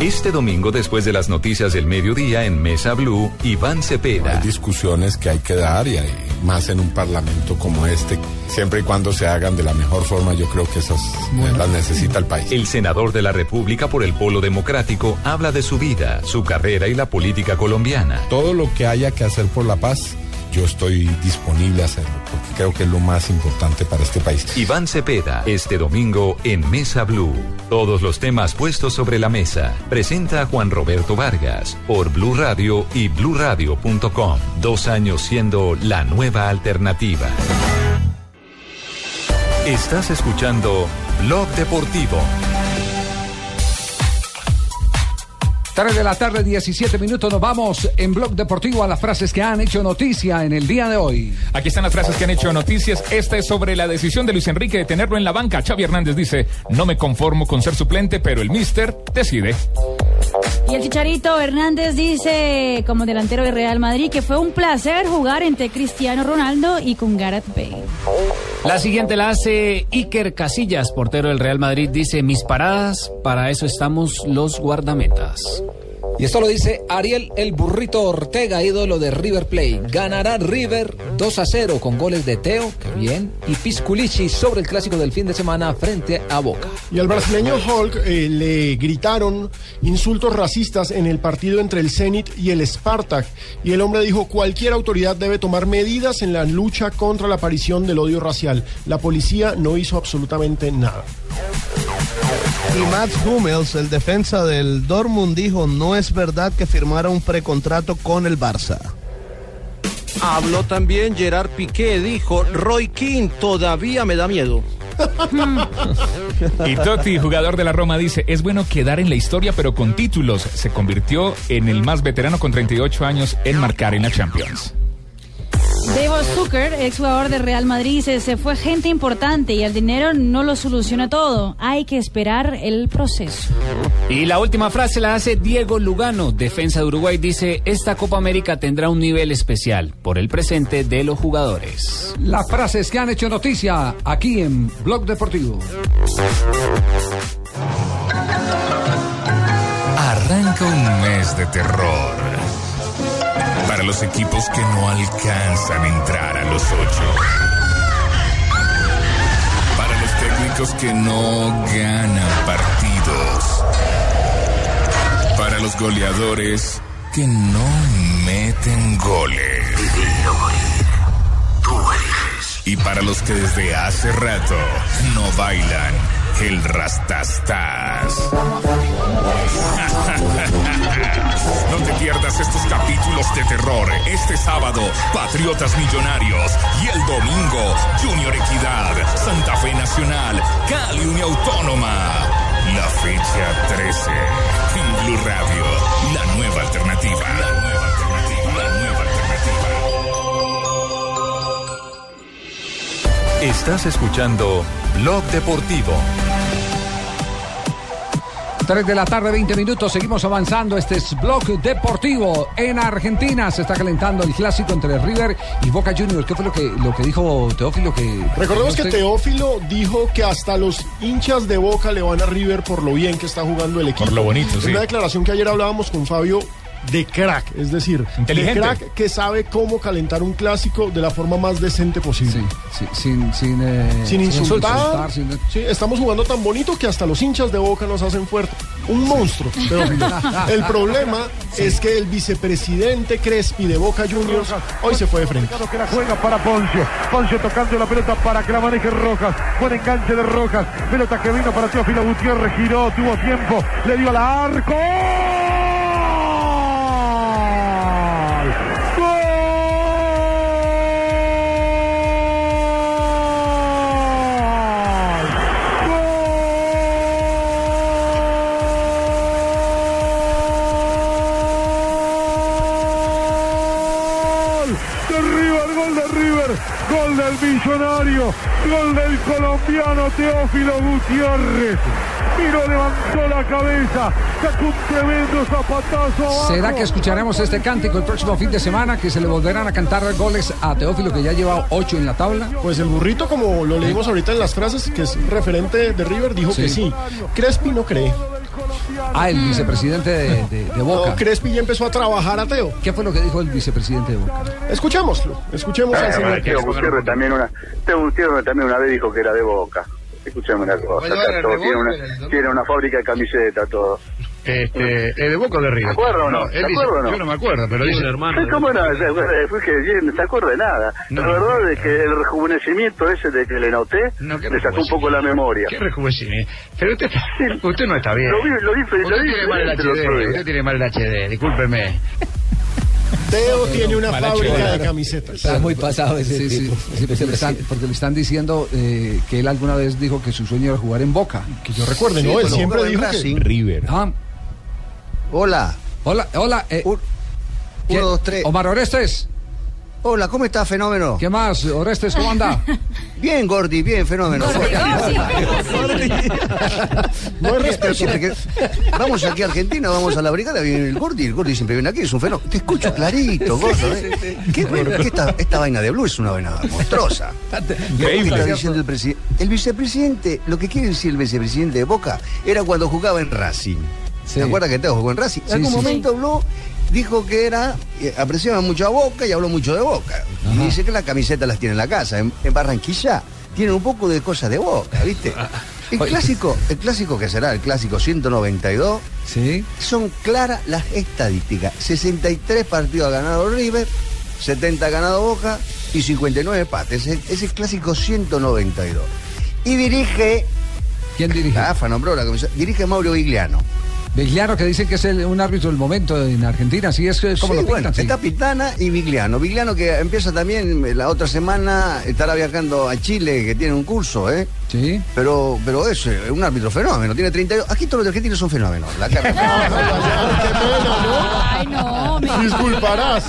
Este domingo, después de las noticias del mediodía en Mesa Blue, Iván Cepeda. Hay discusiones que hay que dar y hay, más en un parlamento como este, siempre y cuando se hagan de la mejor forma, yo creo que esas las necesita el país. El senador de la República por el Polo Democrático habla de su vida, su carrera y la política colombiana. Todo lo que haya que hacer por la paz, yo estoy disponible a hacerlo, porque creo que es lo más importante para este país. Iván Cepeda, este domingo en Mesa Blue. Todos los temas puestos sobre la mesa. Presenta a Juan Roberto Vargas por Blue Radio y bluradio.com. Dos años siendo la nueva alternativa. Estás escuchando Blog Deportivo. 3 de la tarde, 17 minutos. Nos vamos en Blog Deportivo a las frases que han hecho noticia en el día de hoy. Aquí están las frases que han hecho noticias. Esta es sobre la decisión de Luis Enrique de tenerlo en la banca. Xavi Hernández dice, no me conformo con ser suplente, pero el mister decide. Y el Chicharito Hernández dice, como delantero de Real Madrid, que fue un placer jugar entre Cristiano Ronaldo y con Gareth Bale. La siguiente la hace Iker Casillas, portero del Real Madrid. Dice, mis paradas, para eso estamos los guardametas. Y esto lo dice Ariel el Burrito Ortega, ídolo de River Plate. Ganará River 2 a 0 con goles de Teo, que bien, y Pisculici sobre el clásico del fin de semana frente a Boca. Y al brasileño Hulk eh, le gritaron insultos racistas en el partido entre el Zenit y el Spartak. Y el hombre dijo, cualquier autoridad debe tomar medidas en la lucha contra la aparición del odio racial. La policía no hizo absolutamente nada. Y Mats Hummels, el defensa del Dortmund, dijo, no es verdad que firmara un precontrato con el Barça. Habló también Gerard Piqué, dijo, Roy King todavía me da miedo. Y Totti, jugador de la Roma, dice, es bueno quedar en la historia, pero con títulos. Se convirtió en el más veterano con 38 años en marcar en la Champions. Davo Zucker, exjugador de Real Madrid, dice, se fue gente importante y el dinero no lo soluciona todo. Hay que esperar el proceso. Y la última frase la hace Diego Lugano, defensa de Uruguay. Dice, esta Copa América tendrá un nivel especial por el presente de los jugadores. Las frases que han hecho noticia aquí en Blog Deportivo. Arranca un mes de terror. Para los equipos que no alcanzan a entrar a los ocho. Para los técnicos que no ganan partidos. Para los goleadores que no meten goles. Y para los que desde hace rato no bailan el rastastas. No te pierdas estos capítulos de terror. Este sábado, Patriotas Millonarios. Y el domingo, Junior Equidad, Santa Fe Nacional, Cali Unia Autónoma. La fecha 13. En Blue Radio, la nueva alternativa. Nueva alternativa. La nueva alternativa. Estás escuchando Blog Deportivo. 3 de la tarde, 20 minutos. Seguimos avanzando. Este es Blog Deportivo. En Argentina se está calentando el clásico entre River y Boca Juniors. ¿Qué fue lo que, lo que dijo Teófilo? Que Recordemos que Teófilo dijo que hasta los hinchas de Boca le van a River por lo bien que está jugando el equipo. Por lo bonito, Es sí. una declaración que ayer hablábamos con Fabio de crack, es decir, Inteligente. de crack que sabe cómo calentar un clásico de la forma más decente posible. sin, sin, eh, sin insultar. insultar, sin- Sí, estamos jugando tan bonito que hasta los hinchas de Boca nos hacen fuerte. Un monstruo. Teófilo. el problema es que el vicepresidente Crespi de Boca Juniors hoy se fue de frente. que la juega para Poncio. Poncio tocando la pelota para que la maneje Rojas. Buen enganche de Rojas. Pelota que vino para Teófilo Gutiérrez. Giró, tuvo tiempo. Le dio al arco. Gutiérrez. Miró, levantó la cabeza, sacó un tremendo zapatazo abajo. ¿Será que escucharemos este cántico el próximo fin de semana? Que se le volverán a cantar goles a Teófilo, que ya lleva ocho en la tabla. Pues el burrito, como lo leímos ahorita en las frases, que es referente de River, dijo Sí. que sí. Crespi no cree. Ah, el vicepresidente de, de- de Boca. No, Crespi ya empezó a trabajar a Teo. ¿Qué fue lo que dijo el vicepresidente de Boca? Escuchémoslo, escuchemos al señor Teo Crespi. Gutiérrez también una, Teo Gutiérrez también una vez dijo que era de Boca. Escuchame una cosa, acá todo tiene, una, tiene una fábrica de camisetas, todo. Este, ¿Es de Boca o de River? ¿Te acuerdas o no? él ¿Te dice- acuerdas o no? Yo no me acuerdo, pero dice hermano. Sí, ¿Cómo no? Fue que bien, no se acuerda de nada. No. La verdad es que el rejuvenecimiento ese de que le noté, No, ¿qué le sacó un poco la memoria. ¿Qué rejuvenecimiento? Pero usted, usted no está bien. Lo vi- lo vi- lo vi tiene mal el el HD, usted tiene mal el HD, discúlpeme. Teo tiene una fábrica de camisetas. Está muy pasado ese sí, sí, porque, le están, porque le están diciendo eh, que él alguna vez dijo que su sueño era jugar en Boca. Que yo recuerde, ¿no? Él siempre dijo que... River. Ah, Hola. Hola, hola. eh, uno, dos, tres. Omar Orestes. Hola, ¿cómo estás, fenómeno? ¿Qué más, Orestes? ¿Cómo anda? Bien, Gordi, bien, fenómeno. Que vamos aquí a Argentina, vamos a la brigada, viene el Gordi, el Gordi siempre viene aquí, es un fenómeno. Te escucho clarito, Gordo, ¿eh? Qué bueno, que esta, esta vaina de Blue es una vaina monstruosa. ¿Qué está diciendo el presidente? El vicepresidente, lo que quiere decir el vicepresidente de Boca era cuando jugaba en Racing. ¿Te acuerdas que te jugó en Racing? En algún sí. momento habló, dijo que era, eh, apreciaba mucho a Boca y habló mucho de Boca. Y dice que las camisetas las tiene en la casa. En, en Barranquilla tienen un poco de cosas de Boca, ¿viste? El clásico, el clásico que será, el clásico 192, sí. son claras las estadísticas. 63 partidos ha ganado River, 70 ha ganado Boca y 59 empates. Es el, es el clásico 192. Y dirige... ¿Quién dirige? La AFA nombró la comisión. Dirige Mauro Vigliano. Vigliano, que dicen que es el- un árbitro del momento en Argentina, así es que como Sí, lo bueno, pintan. sí. está Pitana y Vigliano. Vigliano que empieza también eh, la otra semana, estará viajando a Chile, que tiene un curso, ¿eh? Sí. Pero, pero es eh, un árbitro fenómeno, tiene 32. Aquí todos los argentinos son fenómenos. La cara- Ay, no, me... Disculparás.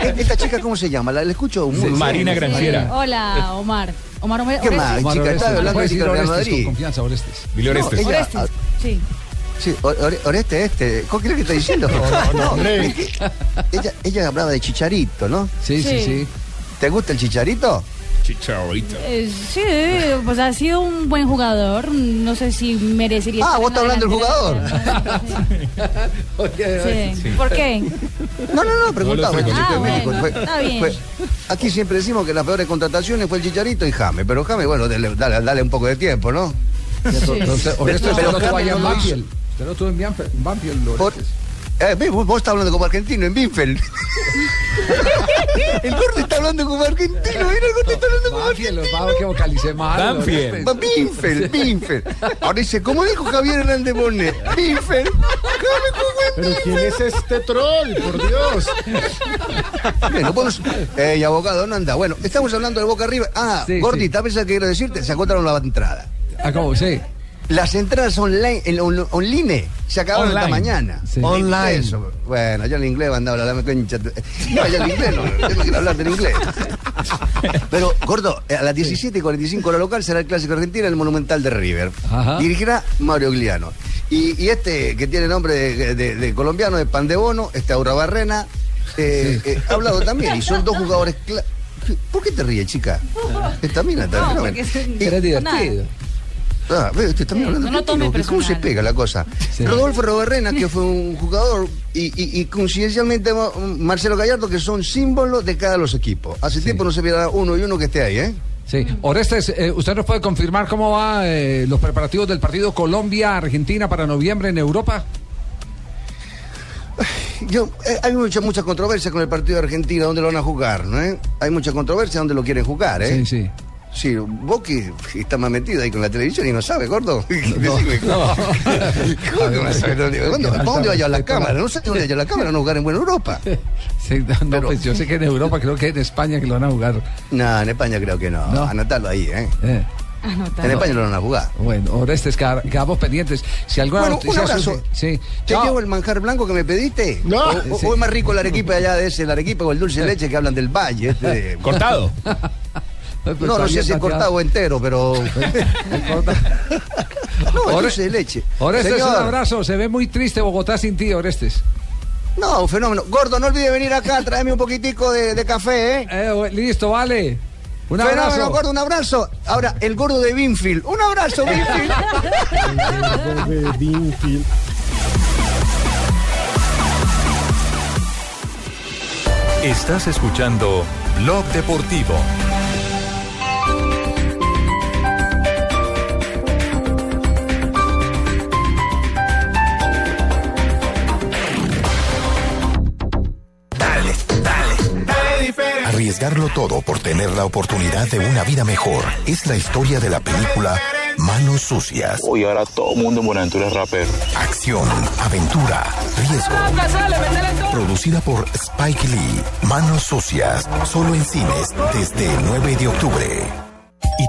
Eh, ¿Esta chica cómo se llama? La, la escucho muy Marina bien. Granciera. Hola, Omar. Omar Omar- ¿Qué más, Omar chica? Orestes, Estaba hablando de Orestes con Madrid. confianza, Orestes. Billy Orestes. ella- Orestes, sí. Sí, Oreste este. ¿Cómo crees que está diciendo? No, no, hombre. es que ella, ella hablaba de chicharito, ¿no? Sí, sí, Sí. sí. ¿Te gusta el chicharito? Chicharito. Eh, sí, pues ha sido un buen jugador. No sé si merecería. Ah, vos estás hablando del. Oye, Sí. ¿Por qué? No, no, no, preguntaba. Ah, bueno, fue- está bien. fue- aquí siempre decimos que las peores contrataciones fue el Chicharito y Jame, pero Jame, bueno, dale, dale, dale un poco de tiempo, ¿no? Entonces, Orestes, Pero usted no no. Usted no en Banfield, Orestes. Eh, vos, vos estás hablando como argentino en Binfeld. el gordo está hablando como argentino, mira, el gordo está hablando como Banfield, los que vocalicé mal. Banfield. Binfeld. Ahora dice, ¿cómo dijo Javier Hernández Bonet? Binfeld. Jame, ¿cómo es Pero ¿quién es este troll? Por Dios. Bueno, pues, eh, y abogado, no anda. Bueno, estamos hablando de Boca Arriba. Ah, Sí, gordita, ¿sabes qué quiero decirte? Se agotaron la entrada. Ah, ¿cómo? Sí. Las entradas online, en on- online se acabaron esta Online. mañana. Sí. Online. Eso. Bueno, yo en inglés andaba la concha. tu- No, yo en inglés no, yo no quiero hablar del inglés. Pero, gordo, a las 17.45 hora local será el Clásico Argentina en el Monumental de River. Ajá. Dirigirá Mario Gliano. Y, y este, que tiene nombre de, de- de colombiano, de Pandebono, este Aura Barrena, eh, eh, ha hablado también. Y son dos jugadores... ¿Por qué te ríes, chica? Esta mina está No, porque es- Y- Eres divertido. Ah, usted también Sí, hablando no lo tome que ¿Cómo se pega la cosa? Sí. Rodolfo Roberrena, que fue un jugador, y, y, y coincidencialmente Ma- Marcelo Gallardo, que son símbolos de cada los equipos. Hace tiempo no se viera uno y uno que esté ahí, ¿eh? Sí. Orestes, eh, ¿usted nos puede confirmar cómo van los preparativos del partido Colombia-Argentina para noviembre en Europa? Yo, eh, hay mucha, mucha controversia con el partido de Argentina, dónde lo van a jugar, ¿no? eh? Hay mucha controversia dónde lo quieren jugar, ¿eh? Sí, sí. Sí, vos que está más metido ahí con la televisión y no sabe, gordo. No, Decime, no. ¿Cómo que no sabe dónde- ¿Dónde- ¿Para dónde va a llevar la cámara? No sé dónde va a llevar la cámara, no jugar en buena Europa. Sí, no, no, pues yo sé que en Europa, creo que en España que lo van a jugar. No, en España creo que no. No. Anotarlo ahí, ¿eh? Eh, En España no lo van a jugar. Bueno, Orestes, queda- quedamos pendientes. Si alguna Bueno, un abrazo. surge- Sí. ¿Te llevo el manjar blanco que me pediste? No. ¿O, o- o es más rico el arequipe allá de ese, el arequipe o el dulce de leche que hablan del valle? este de- Cortado. Pues No, no sé si cortado o entero, pero... no, el Ore- dulce de leche. Orestes, Señor, un abrazo. Se ve muy triste Bogotá sin ti, Orestes. No, un fenómeno. Gordo, no olvide venir acá, tráeme un poquitico de, de café, ¿eh? Eh, listo, vale. Un Fenómeno, abrazo. gordo, un abrazo. Ahora, el gordo de Binfield. Un abrazo, Binfield. De Binfield. Estás escuchando Blog Deportivo. Arriesgarlo todo por tener la oportunidad de una vida mejor es la historia de la película Manos Sucias. Uy, ahora todo el mundo en Buenaventura es rapero. Acción, aventura, riesgo. Producida por Spike Lee. Manos Sucias. Solo en cines desde el 9 de octubre.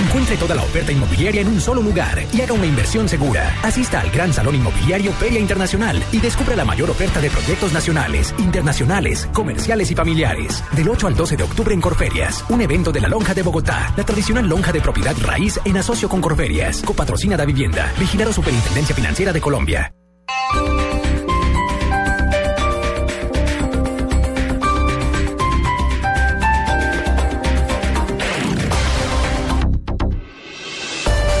Encuentre toda la oferta inmobiliaria en un solo lugar y haga una inversión segura. Asista al Gran Salón Inmobiliario Feria Internacional y descubra la mayor oferta de proyectos nacionales, internacionales, comerciales y familiares. Del 8 al 12 de octubre en Corferias, un evento de la Lonja de Bogotá, la tradicional lonja de propiedad raíz en asocio con Corferias. Copatrocina da vivienda, vigilado Superintendencia Financiera de Colombia.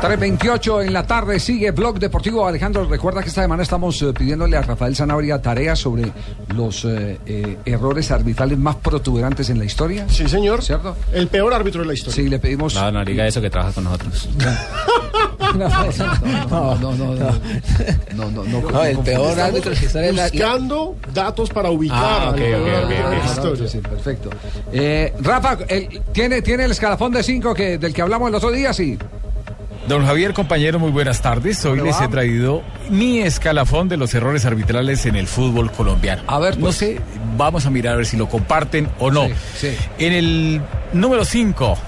3.28 en la tarde sigue Blog Deportivo. Alejandro, recuerda que esta semana estamos eh, pidiéndole a Rafael Sanabria tareas sobre los eh, eh, errores arbitrales más protuberantes en la historia. Sí, señor. ¿Cierto? El peor árbitro de la historia. Sí, le pedimos. No, no diga eso que trabaja con nosotros. No, no, no, no, no, no, el peor árbitro de la Buscando datos para ubicar Ah, perfecto. Eh, Rafa, el- ¿tiene, ¿tiene el escalafón de 5 que, del que hablamos el otro día? Sí. Don Javier, compañero, muy buenas tardes. Hoy ¿Cómo les he traído mi escalafón de los errores arbitrales en el fútbol colombiano. A ver, no pues. sé, vamos a mirar a ver si lo comparten o no. Sí, sí. En el número 5,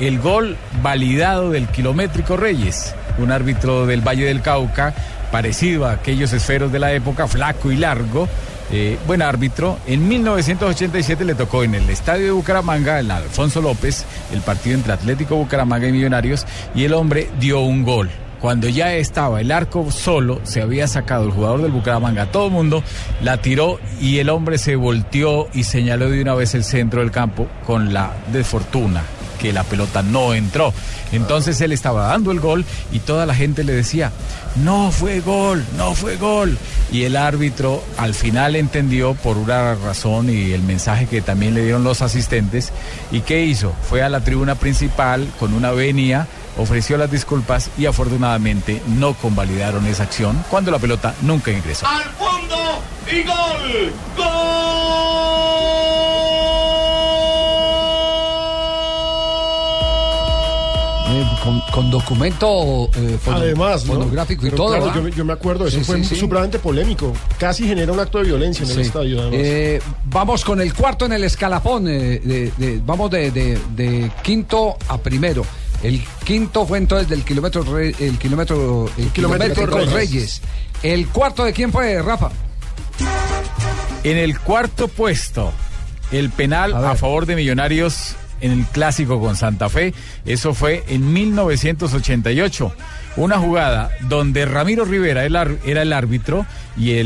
el gol validado del kilométrico Reyes, un árbitro del Valle del Cauca, parecido a aquellos esferos de la época, flaco y largo. Eh, buen árbitro. En 1987 le tocó en el estadio de Bucaramanga, el Alfonso López, el partido entre Atlético Bucaramanga y Millonarios, y el hombre dio un gol. Cuando ya estaba el arco solo, se había sacado el jugador del Bucaramanga, todo el mundo la tiró y el hombre se volteó y señaló de una vez el centro del campo con la desfortuna que la pelota no entró. Entonces él estaba dando el gol y toda la gente le decía, no fue gol, no fue gol. Y el árbitro al final entendió por una razón y el mensaje que también le dieron los asistentes. ¿Y qué hizo? Fue a la tribuna principal con una venia, ofreció las disculpas y afortunadamente no convalidaron esa acción cuando la pelota nunca ingresó. Al fondo y gol. Eh, con, con documento eh, fono- Además, ¿no? fonográfico y todo. claro, yo, me- yo me acuerdo, eso Sí, fue sí, sí. supremamente polémico. Casi genera un acto de violencia en Sí. el estadio. además. Eh, vamos con el cuarto en el escalafón. eh, de- de- vamos de, de- de quinto a primero. El quinto fue entonces del kilómetro re- el kilómetro el Kilométrico kilométrico Reyes. Reyes. El cuarto de quién fue Rafa. En el cuarto puesto, el penal a, favor de Millonarios en el clásico con Santa Fe. Eso fue en 1988. Una jugada donde Ramiro Rivera era el árbitro y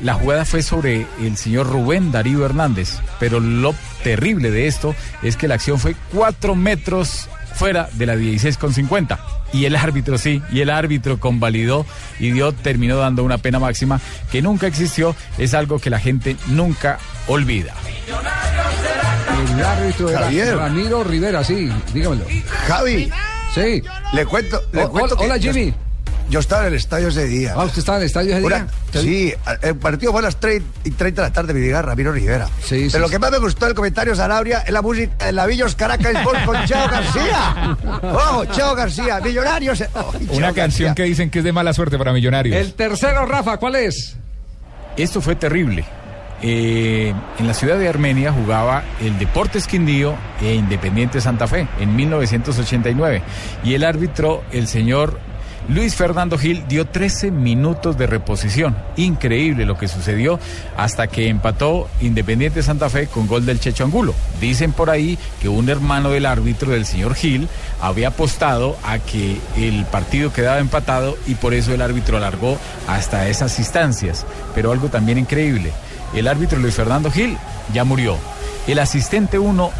la jugada fue sobre el señor Rubén Darío Hernández. Pero lo terrible de esto es que la acción fue cuatro metros fuera de la 16 con 50. Y el árbitro sí, y el árbitro convalidó y dio, terminó dando una pena máxima que nunca existió, es algo que la gente nunca olvida. El árbitro era Javier. Ramiro Rivera, sí, dígamelo. Javi. Sí. Le cuento, le Oh, cuento hola, que Jimmy. Yo, estaba en el estadio ese día. Ah, ¿usted estaba en el estadio ese Una- día? Sí, el partido fue a las 3 y 30 de la tarde, me diga Ramiro Rivera. Sí, sí, Pero lo sí. que más me gustó del comentario Sanabria es la música en la Villos Caracas Sport con Cheo García. ¡Ojo, Cheo García! Millonarios. Oh, Una canción García. que dicen que es de mala suerte para Millonarios. El tercero, Rafa, ¿cuál es? Esto fue terrible. Eh, en la ciudad de Armenia jugaba el Deportes Quindío e Independiente Santa Fe en 1989. Y el árbitro, el señor Luis Fernando Gil, dio 13 minutos de reposición. Increíble lo que sucedió hasta que empató Independiente Santa Fe con gol del Checho Angulo. Dicen por ahí que un hermano del árbitro, del señor Gil, había apostado a que el partido quedaba empatado y por eso el árbitro alargó hasta esas instancias. Pero algo también increíble. El árbitro Luis Fernando Gil ya murió. El asistente uno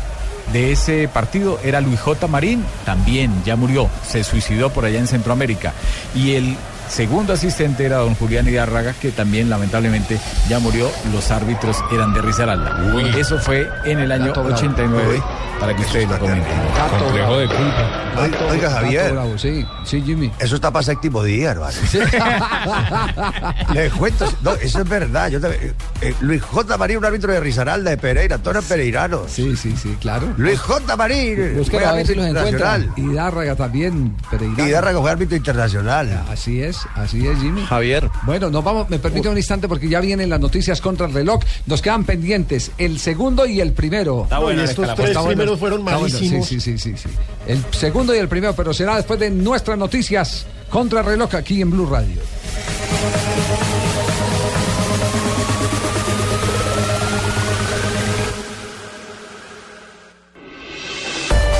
de ese partido era Luis J. Marín, también ya murió, se suicidó por allá en Centroamérica. Y el segundo asistente era don Julián Hidárraga, que también lamentablemente ya murió. Los árbitros eran de Risaralda. Eso fue en el año Gato bravo. 89, para que ustedes lo comenten. Complejo de culpa. Oiga, oiga, Javier. Bravo, sí, sí, Jimmy. Eso está para séptimo día, hermano. Les cuento, no, eso es verdad. Yo también- eh, Luis J. Marín, un árbitro de Risaralda, de Pereira, todos eran pereiranos. Sí, sí, sí, claro. Luis J. Marín, fue a ver si árbitro los internacional. Hidárraga también, Pereira. Hidárraga fue árbitro internacional. Así es, así es, Jimmy. Javier. Bueno, nos vamos, me permite un instante porque ya vienen las noticias contra el reloj. Nos quedan pendientes el segundo y el primero. Está la estos tres Está bueno, primeros fueron bueno, malísimos. Sí, sí, sí, sí, sí. El segundo y el primero, pero será después de nuestras noticias contra el reloj aquí en Blue Radio.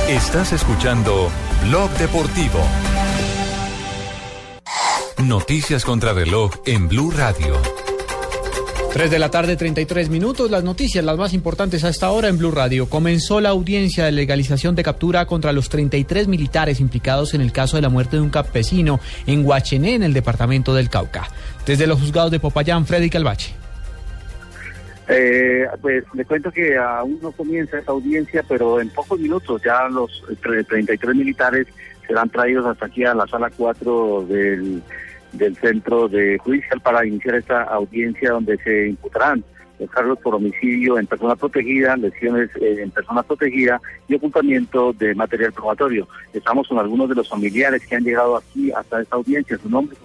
Estás escuchando Blog Deportivo. Noticias contra reloj en Blue Radio. 3 de la tarde, 33 minutos. Las noticias, las más importantes a esta hora en Blue Radio. Comenzó la audiencia de legalización de captura contra los 33 militares implicados en el caso de la muerte de un campesino en Huachené, en el departamento del Cauca. Desde los juzgados de Popayán, Freddy Calvache. Eh, pues le cuento que aún no comienza esta audiencia, pero en pocos minutos ya los tre- 33 militares serán traídos hasta aquí a la sala 4 del, del centro de judicial para iniciar esta audiencia donde se imputarán los cargos por homicidio en persona protegida, lesiones eh, en persona protegida y ocultamiento de material probatorio. Estamos con algunos de los familiares que han llegado aquí hasta esta audiencia. ¿Su nombre?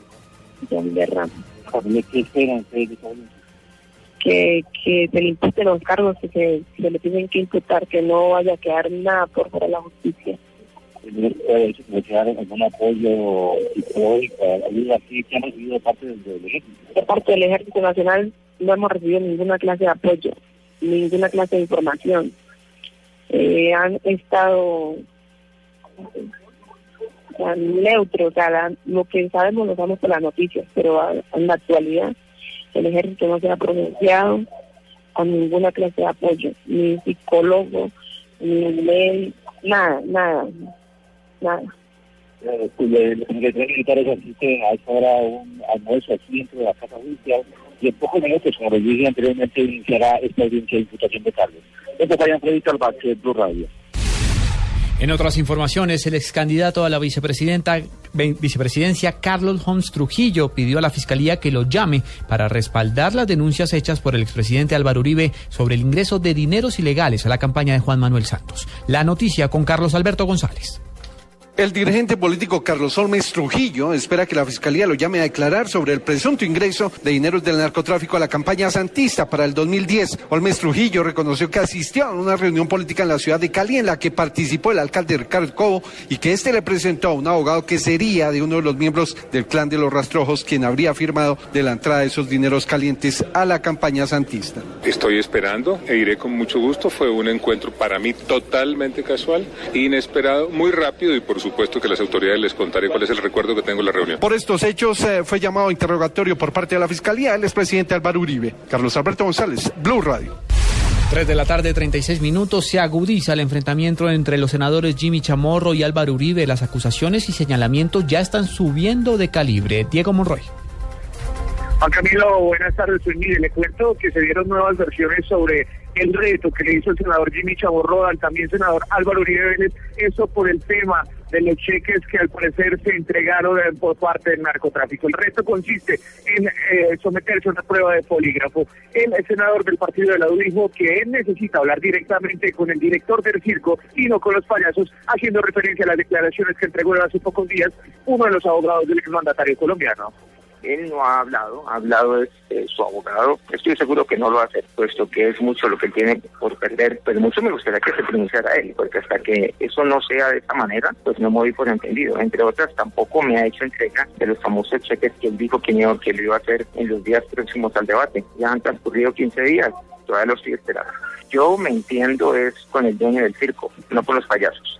Que, que se le imputen los cargos que se, se le tienen que imputar, que no vaya a quedar nada por fuera de la justicia. ¿Retirar algún apoyo psicológico, ayuda así que han recibido de parte del, ejército? De parte del Ejército Nacional no hemos recibido ninguna clase de apoyo, ninguna clase de información. Eh, han estado o sea, neutros, o sea, la- lo que sabemos lo sabemos por las noticias, pero en la actualidad el ejército no se ha pronunciado a ninguna clase de apoyo, ni psicólogo, ni ley, nada, nada, nada. Eh, pues, le- Los 33 militares asisten a esta hora a un almuerzo aquí dentro de la Casa Judicial y en pocos minutos, como les dije anteriormente, iniciará esta audiencia de imputación de cargos. Esto vayan Freddy Calvache, Blue Radio. En otras informaciones, el ex candidato a la vicepresidenta, vicepresidencia, Carlos Holmes Trujillo, pidió a la fiscalía que lo llame para respaldar las denuncias hechas por el expresidente Álvaro Uribe sobre el ingreso de dineros ilegales a la campaña de Juan Manuel Santos. La noticia con Carlos Alberto González. El dirigente político Carlos Olmes Trujillo espera que la fiscalía lo llame a declarar sobre el presunto ingreso de dineros del narcotráfico a la campaña santista para el 2010. Olmes Trujillo reconoció que asistió a una reunión política en la ciudad de Cali en la que participó el alcalde Ricardo Cobo y que este le presentó a un abogado que sería de uno de los miembros del clan de los rastrojos quien habría firmado de la entrada de esos dineros calientes a la campaña santista. Estoy esperando e iré con mucho gusto. Fue un encuentro para mí totalmente casual, inesperado, muy rápido y por supuesto que las autoridades les contaré cuál es el recuerdo que tengo de la reunión. Por estos hechos eh, fue llamado a interrogatorio por parte de la fiscalía el expresidente Álvaro Uribe. Carlos Alberto González, Blue Radio. 3 de la tarde, 36 minutos, se agudiza el enfrentamiento entre los senadores Jimmy Chamorro y Álvaro Uribe. Las acusaciones y señalamientos ya están subiendo de calibre. Diego Monroy. Juan Camilo, buenas tardes. Soy Miguel. Le cuento que se dieron nuevas versiones sobre el reto que le hizo el senador Jimmy Chamorro al también senador Álvaro Uribe Vélez, eso por el tema de los cheques que al parecer se entregaron eh, por parte del narcotráfico. El reto consiste en eh, someterse a una prueba de polígrafo. El senador del partido de la U dijo que él necesita hablar directamente con el director del circo y no con los payasos, haciendo referencia a las declaraciones que entregó hace pocos días uno de los abogados del exmandatario colombiano. Él no ha hablado, ha hablado es, eh, su abogado. Estoy seguro que no lo hace, puesto que es mucho lo que tiene por perder, pero mucho me gustaría que se pronunciara él, porque hasta que eso no sea de esa manera, pues no me voy por entendido. Entre otras, tampoco me ha hecho entrega de los famosos cheques que él dijo que, que lo iba a hacer en los días próximos al debate. Ya han transcurrido 15 días, todavía lo estoy esperando. Yo me entiendo es con el dueño del circo, no con los payasos.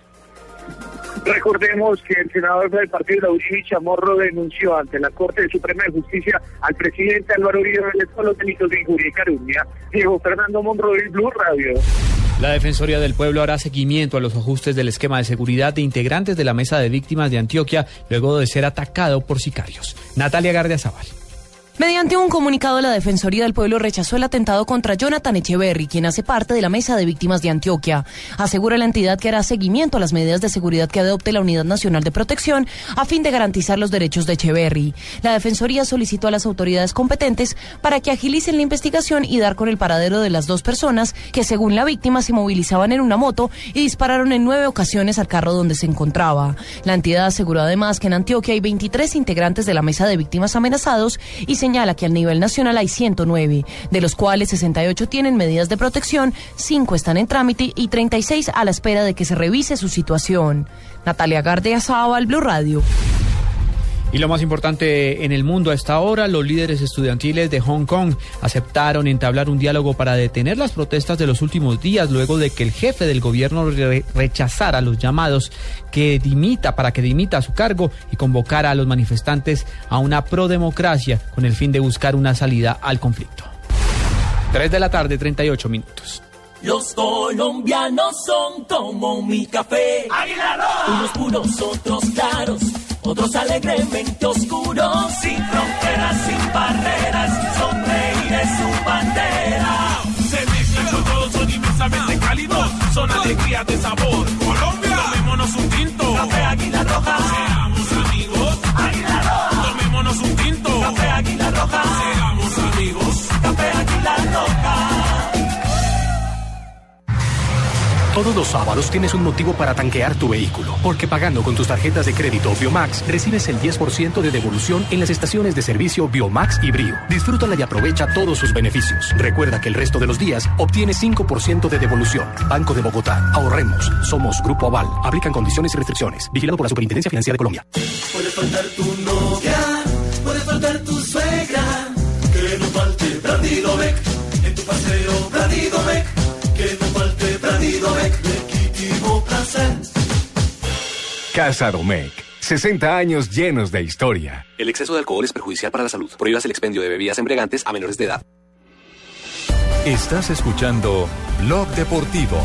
Recordemos que el senador del partido de la Uribe Chamorro denunció ante la Corte Suprema de Justicia al presidente Álvaro Uribe por los delitos de injuria y calumnia. Diego Fernando Monroy, Blue Radio. La Defensoría del Pueblo hará seguimiento a los ajustes del esquema de seguridad de integrantes de la Mesa de Víctimas de Antioquia luego de ser atacado por sicarios. Natalia Gardiazabal. Mediante un comunicado, la Defensoría del Pueblo rechazó el atentado contra Jonathan Echeverry, quien hace parte de la Mesa de Víctimas de Antioquia. Asegura la entidad que hará seguimiento a las medidas de seguridad que adopte la Unidad Nacional de Protección a fin de garantizar los derechos de Echeverry. La Defensoría solicitó a las autoridades competentes para que agilicen la investigación y dar con el paradero de las dos personas que, según la víctima, se movilizaban en una moto y dispararon en nueve ocasiones al carro donde se encontraba. La entidad aseguró además que en Antioquia hay 23 integrantes de la Mesa de Víctimas amenazados y señala que a nivel nacional hay 109, de los cuales 68 tienen medidas de protección, 5 están en trámite y 36 a la espera de que se revise su situación. Natalia Gardea Sábal, Blue Radio. Y lo más importante en el mundo a esta hora, los líderes estudiantiles de Hong Kong aceptaron entablar un diálogo para detener las protestas de los últimos días luego de que el jefe del gobierno re- rechazara los llamados que dimita para que dimita a su cargo y convocara a los manifestantes a una prodemocracia con el fin de buscar una salida al conflicto. 3 de la tarde, 38 minutos. Los colombianos son como mi café. Unos puros, otros claros, otros alegremente oscuros. Sin fronteras, sin barreras, sonreír es su bandera. Se mezclan con todos, son inmensamente cálidos, son alegrías de sabor. Colombia, tomémonos un tinto. Café Águila Roja. Seamos amigos. Águila Roja. Tomémonos un tinto. Café Águila Roja. Seamos amigos. Café Águila Roja. Todos los sábados tienes un motivo para tanquear tu vehículo, porque pagando con tus tarjetas de crédito Biomax recibes el 10% de devolución en las estaciones de servicio Biomax y Brio. Disfrútala y aprovecha todos sus beneficios. Recuerda que el resto de los días obtienes 5% de devolución. Banco de Bogotá. Ahorremos. Somos Grupo Aval. Aplican condiciones y restricciones. Vigilado por la Superintendencia Financiera de Colombia. Puede faltar tu novia, puede faltar tu suegra. Que no falte en tu paseo. Legítimo placer. Casa Domecq. 60 años llenos de historia. El exceso de alcohol es perjudicial para la salud. Prohíbas el expendio de bebidas embriagantes a menores de edad. Estás escuchando Blog Deportivo.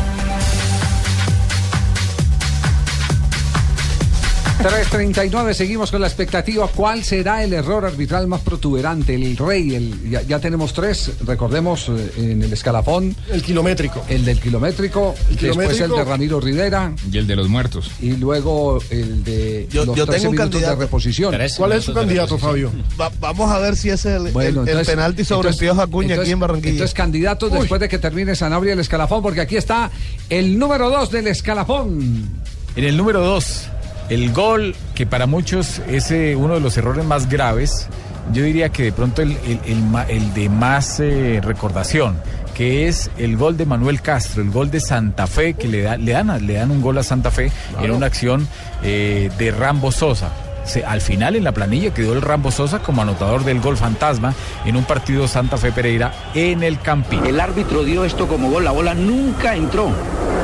3.39, seguimos con la expectativa. ¿Cuál será el error arbitral más protuberante? El rey, el, ya, ya tenemos tres, recordemos eh, en el escalafón. El kilométrico. El del kilométrico, El después el de Ramiro Rivera. Y el de los muertos. Y luego el de Yo- los yo 13 tengo un minutos de candidato. reposición. ¿Cuál es su candidato, Fabio? Va- vamos a ver si es el, Bueno, el- penalti sobre entonces- el Piojo Acuña aquí entonces- en Barranquilla. Entonces, candidatos después de que termine Sanabria el escalafón, porque aquí está el número dos del escalafón. En el número 2, el gol que para muchos es eh, uno de los errores más graves, yo diría que de pronto el, el- el ma- el de más eh, recordación, que es el gol de Manuel Castro, el gol de Santa Fe, que le, da- le, dan, le dan un gol a Santa Fe en una acción eh, de Rambo Sosa. Se- al final en la planilla quedó el Rambo Sosa como anotador del gol fantasma en un partido Santa Fe Pereira en el Campín. El árbitro dio esto como gol, la bola nunca entró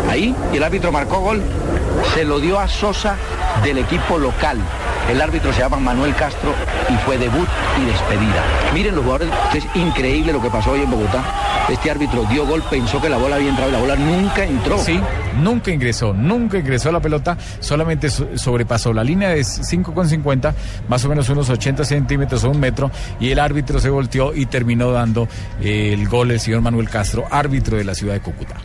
ahí y el árbitro marcó gol, se lo dio a Sosa del equipo local. El árbitro se llama Manuel Castro y fue debut y despedida. Miren los jugadores, es increíble lo que pasó hoy en Bogotá. Este árbitro dio gol, pensó que la bola había entrado y la bola nunca entró. Sí, nunca ingresó, nunca ingresó la pelota, solamente so- sobrepasó la línea de 5,50, más o menos unos 80 centímetros o un metro, y el árbitro se volteó y terminó dando eh, el gol el señor Manuel Castro, árbitro de la ciudad de Cúcuta.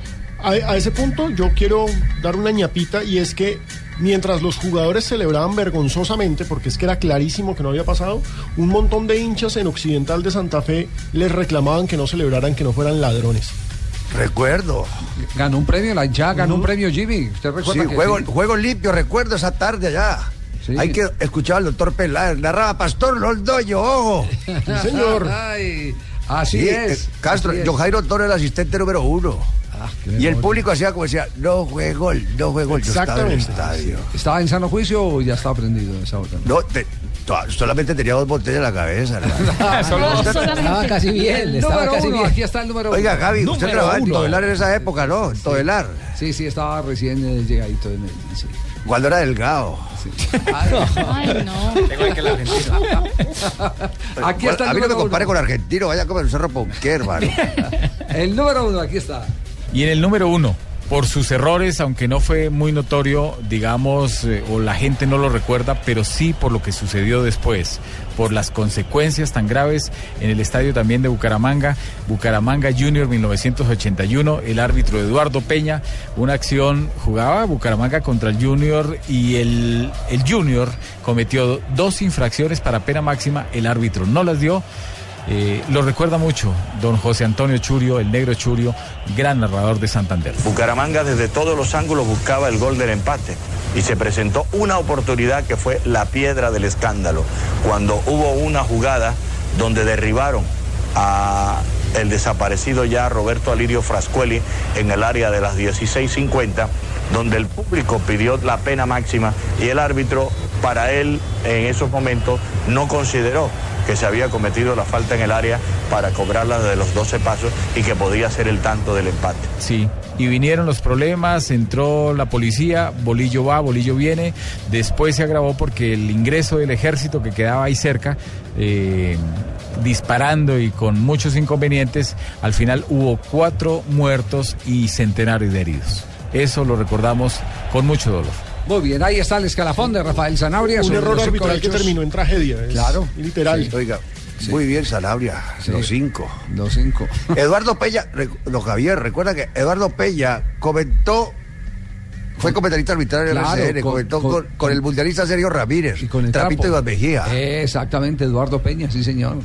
A, a ese punto yo quiero dar una ñapita y es que mientras los jugadores celebraban vergonzosamente, porque es que era clarísimo que no había pasado, un montón de hinchas en Occidental de Santa Fe les reclamaban que no celebraran, que no fueran ladrones. Recuerdo. Ganó un premio, la hinchada ganó un premio Jimmy. ¿Usted recuerda Sí, que juego, sí? juego limpio, recuerdo esa tarde allá. Hay que escuchar al doctor Peláez, narraba Pastor Loldoyo, ojo. Sí, señor. Ay, así Sí, es. eh, Castro, así es. John Jairo Toro, el asistente número uno. Qué y el público hacía como decía, no fue gol, no fue gol. Yo estaba en el estadio. ¿Estaba en sano juicio o ya estaba prendido esa hora? No, te- to- solamente tenía dos botellas en la cabeza. Solo dos. Estaba casi bien, El estaba número casi uno, bien. Aquí está el número Oiga, uno. Gaby, usted Número trabajaba en. Todelar en esa época, ¿no? En Todelar. Sí, sí, estaba recién eh, llegadito de Medellín, sí. Cuando era delgado. Ay, no. Aquí está el A mí no me compare uno. con argentino, vaya como el cerro Ponqué, hermano. El número uno, aquí está. Y en el número uno, por sus errores, aunque no fue muy notorio, digamos, eh, o la gente no lo recuerda, pero sí por lo que sucedió después, por las consecuencias tan graves en el estadio también de Bucaramanga, Bucaramanga Junior 1981, el árbitro Eduardo Peña, una acción jugaba Bucaramanga contra el Junior y el, el Junior cometió dos infracciones para pena máxima, el árbitro no las dio. Eh, lo recuerda mucho don José Antonio Churio, el negro Churio, gran narrador de Santander. Bucaramanga desde todos los ángulos buscaba el gol del empate y se presentó una oportunidad que fue la piedra del escándalo, cuando hubo una jugada donde derribaron a el desaparecido ya Roberto Alirio Frascueli en el área de las 16.50, donde el público pidió la pena máxima y el árbitro para él en esos momentos no consideró que se había cometido la falta en el área para cobrarla de los 12 pasos y que podía ser el tanto del empate. Sí, y vinieron los problemas, entró la policía, Bolillo va, Bolillo viene, después se agravó porque el ingreso del ejército que quedaba ahí cerca, eh, disparando y con muchos inconvenientes, al final hubo cuatro muertos y centenares de heridos. Eso lo recordamos con mucho dolor. Muy bien, ahí está el escalafón de Rafael Sanabria. Un error los arbitral que terminó en tragedia. es Claro. Literal. Sí, Oiga, muy bien, Sanabria. Los cinco. Los cinco. Eduardo Peña, rec- don Javier, recuerda que Eduardo Peña comentó. Fue comentarista arbitral en Claro, RCN, con- comentó con- con, con el mundialista Sergio Ramírez, con el Trapito. Iván Mejía. Exactamente, Eduardo Peña, sí, señor.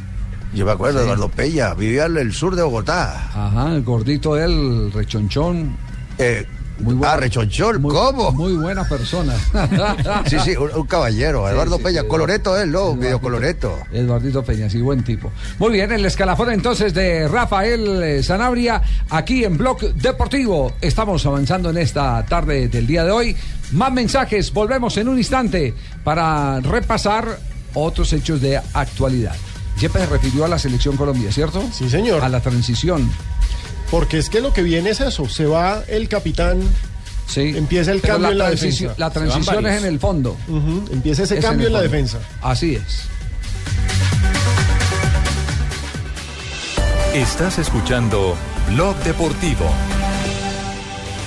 Yo me acuerdo de Sí. Eduardo Peña, vivía en el sur de Bogotá. Ajá, el gordito él, rechonchón. Eh, muy ah, rechonchón, ¿cómo? Muy buena persona. Sí, sí, un, un caballero, Sí, Eduardo sí, Peña, sí. coloreto él, ¿no? Medio coloreto. Eduardito Peña, sí, buen tipo. Muy bien, el escalafón entonces de Rafael eh, Sanabria aquí en Blog Deportivo. Estamos avanzando en esta tarde del día de hoy. Más mensajes, volvemos en un instante para repasar otros hechos de actualidad. Yepes se refirió a la selección Colombia, ¿cierto? Sí, señor. A la transición. Porque es que lo que viene es eso. Se va el capitán. Sí. Empieza el Pero cambio la en la transición- defensa. la transición es en el fondo. Empieza ese Es cambio en, la defensa. Así es. Estás escuchando Blog Deportivo.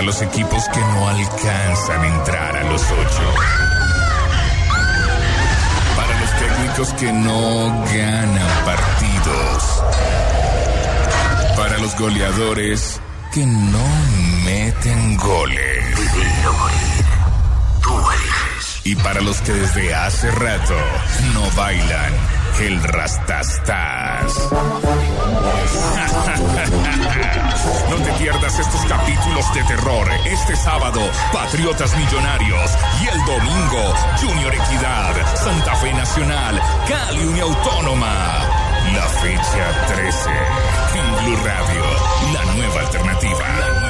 Para los equipos que no alcanzan a entrar a los ocho. Para los técnicos que no ganan partidos. Para los goleadores que no meten goles. Y para los que desde hace rato no bailan el rastastas. No te pierdas estos capítulos de terror. Este sábado, Patriotas Millonarios. Y el domingo, Junior Equidad, Santa Fe Nacional, Cali Unia Autónoma. La fecha 13. En Blue Radio. La nueva alternativa.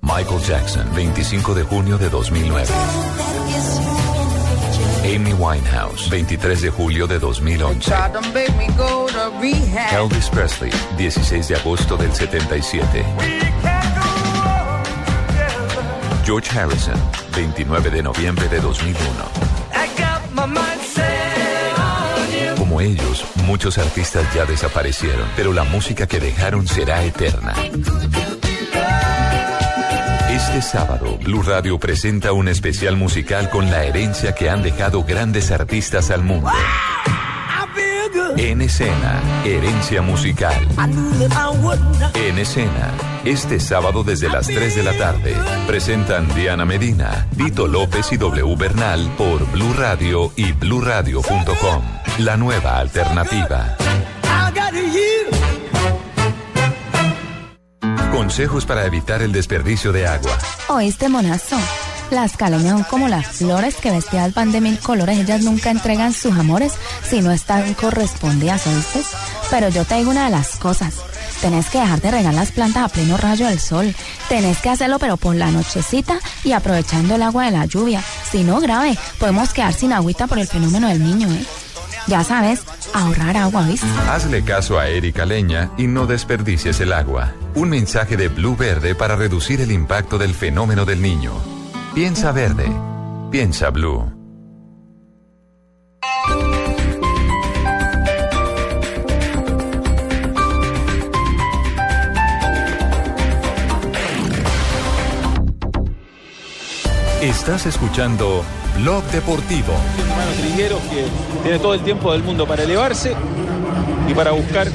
Michael Jackson, 25 de junio de 2009. Amy Winehouse, 23 de julio de 2011. Tried to make me go to rehab. Elvis Presley, 16 de agosto del 77. George Harrison, 29 de noviembre de 2001. Como ellos, muchos artistas ya desaparecieron, pero la música que dejaron será eterna. Este sábado, Blue Radio presenta un especial musical con la herencia que han dejado grandes artistas al mundo. En escena, herencia musical. En escena, este sábado desde las 3 de la tarde, presentan Diana Medina, Vito López y W Bernal por Blue Radio y bluradio.com. La nueva alternativa. Consejos para evitar el desperdicio de agua. Oíste, monazo. Las caleñas son como las flores que vestidas van de mil colores. Ellas nunca entregan sus amores si no están correspondidas, ¿oíste? Pero yo te digo una de las cosas. Tenés que dejar de regar las plantas a pleno rayo del sol. Tenés que hacerlo pero por la nochecita y aprovechando el agua de la lluvia. Si no, grave, podemos quedar sin agüita por el fenómeno del niño, ¿eh? Ya sabes, ahorrar agua, ¿viste? Hazle caso a Erika Leña y no desperdicies el agua. Un mensaje de Blue Verde para reducir el impacto del fenómeno del niño. Piensa verde. Piensa blue. Estás escuchando Blog Deportivo. hermano Trigueros que tiene todo el tiempo del mundo para elevarse y para buscar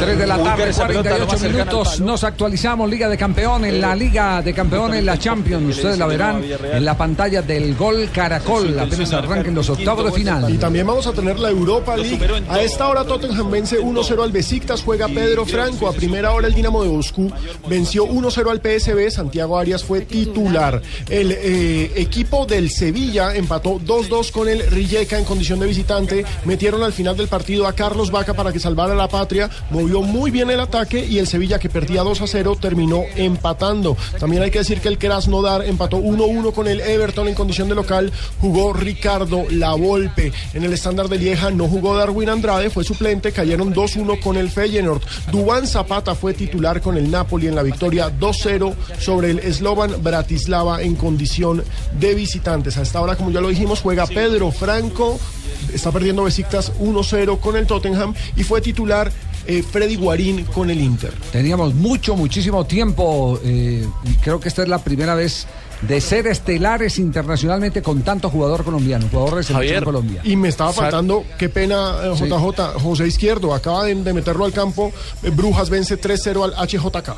3 de la tarde, esa pelota lo 48 más cercana al minutos. Nos actualizamos Liga de Campeones, la Liga de Campeones, la Champions. Ustedes la verán en la pantalla del Gol Caracol. Apenas arranquen los octavos de final. Y también vamos a tener la Europa League. A esta hora Tottenham vence 1-0 al Besiktas, juega Pedro Franco. A primera hora el Dinamo de Moscú venció 1-0 al PSB. Santiago Arias fue titular. El eh, equipo del Sevilla empató 2-2 con el Rijeka en condición de visitante. Metieron al final del partido a Carlos Vaca para que salvara la patria. Movió muy bien el ataque y el Sevilla que perdía 2-0 terminó empatando. También hay que decir que el Krasnodar empató 1-1 con el Everton en condición de local. Jugó Ricardo Lavolpe. En el estándar de Lieja no jugó Darwin Andrade, fue suplente. Cayeron 2-1 con el Feyenoord. Dubán Zapata fue titular con el Napoli en la victoria 2-0 sobre el Slovan Bratislava en condición de visitantes. A esta hora, como ya lo dijimos, juega Pedro Franco. Está perdiendo Besiktas 1-0 con el Tottenham y fue titular eh, Freddy Guarín con el Inter. Teníamos mucho, muchísimo tiempo. eh, y creo que esta es la primera vez de ser estelares internacionalmente con tanto jugador colombiano, jugador de selección Colombia. Y me estaba faltando, qué pena, eh, Sí. JJ, José Izquierdo, acaba de, de meterlo al campo. eh, Brujas vence 3-0 al HJK.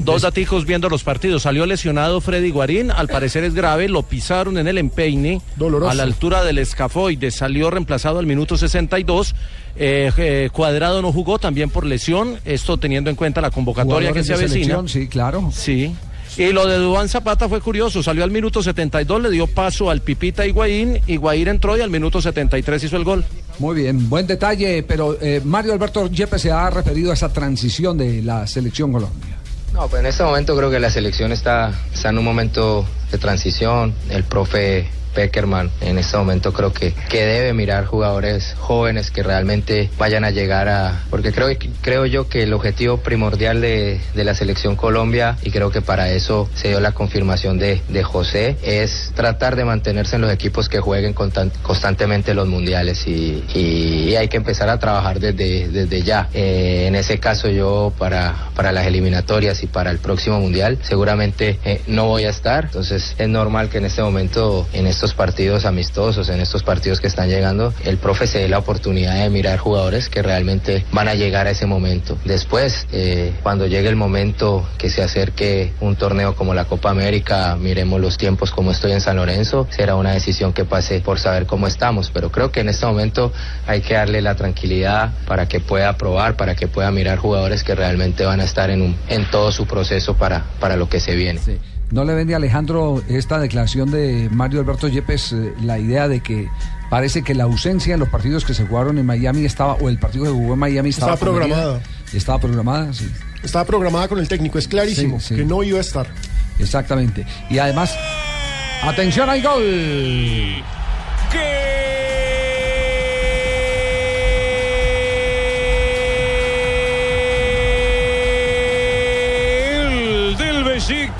Dos daticos viendo los partidos. Salió lesionado Freddy Guarín, al parecer es grave, lo pisaron en el empeine Doloroso. a la altura del escafoide, salió reemplazado al minuto 62. Eh, eh, Cuadrado no jugó también por lesión, esto teniendo en cuenta la convocatoria que se avecina. sí, claro. Sí. Y lo de Dubán Zapata fue curioso, salió al minuto 72, le dio paso al Pipita Higuaín, Higuaín entró y al minuto 73 hizo el gol. Muy bien, buen detalle, pero eh, Mario Alberto Yepes se ha referido a esa transición de la selección Colombia. No, pues en este momento creo que la selección está, está en un momento de transición. El profe Peckerman en este momento creo que, que debe mirar jugadores jóvenes que realmente vayan a llegar a... Porque creo, creo yo que el objetivo primordial de, de la selección Colombia, y creo que para eso se dio la confirmación de, de José, es tratar de mantenerse en los equipos que jueguen constan- constantemente los mundiales y, y hay que empezar a trabajar desde, desde ya. Eh, en ese caso yo para, para las eliminatorias y para el próximo mundial seguramente eh, no voy a estar, entonces es normal que en este momento, en estos partidos amistosos, en estos partidos que están llegando, el profe se dé la oportunidad de mirar jugadores que realmente van a llegar a ese momento. Después, eh, cuando llegue el momento que se acerque un torneo como la Copa América, miremos los tiempos como estoy en San Lorenzo, será una decisión que pase por saber cómo estamos, pero creo que en este momento hay que darle la tranquilidad para que pueda probar, para que pueda mirar jugadores que realmente van a estar en, un, en todo su proceso para, para lo que se viene. ¿No le vende a Alejandro esta declaración de Mario Alberto Yepes eh, la idea de que parece que la ausencia en los partidos que se jugaron en Miami estaba, o el partido que jugó en Miami estaba, Estaba programada. Estaba programada, sí. Estaba programada con el técnico, es clarísimo Sí, sí. que no iba a estar. Exactamente. Y además, atención al gol.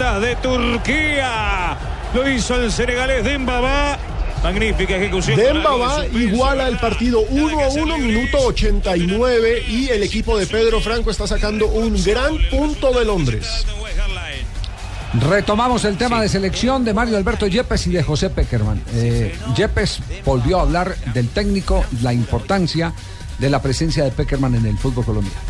De Turquía. Lo hizo el senegalés Dembaba. Magnífica ejecución. Demba va iguala el partido 1 a 1, minuto 89 y el equipo de Pedro Franco está sacando un gran punto de Londres. Retomamos el tema de selección de Mario Alberto Yepes y de José Peckerman. Eh, Yepes volvió a hablar del técnico, la importancia de la presencia de Peckerman en el fútbol colombiano.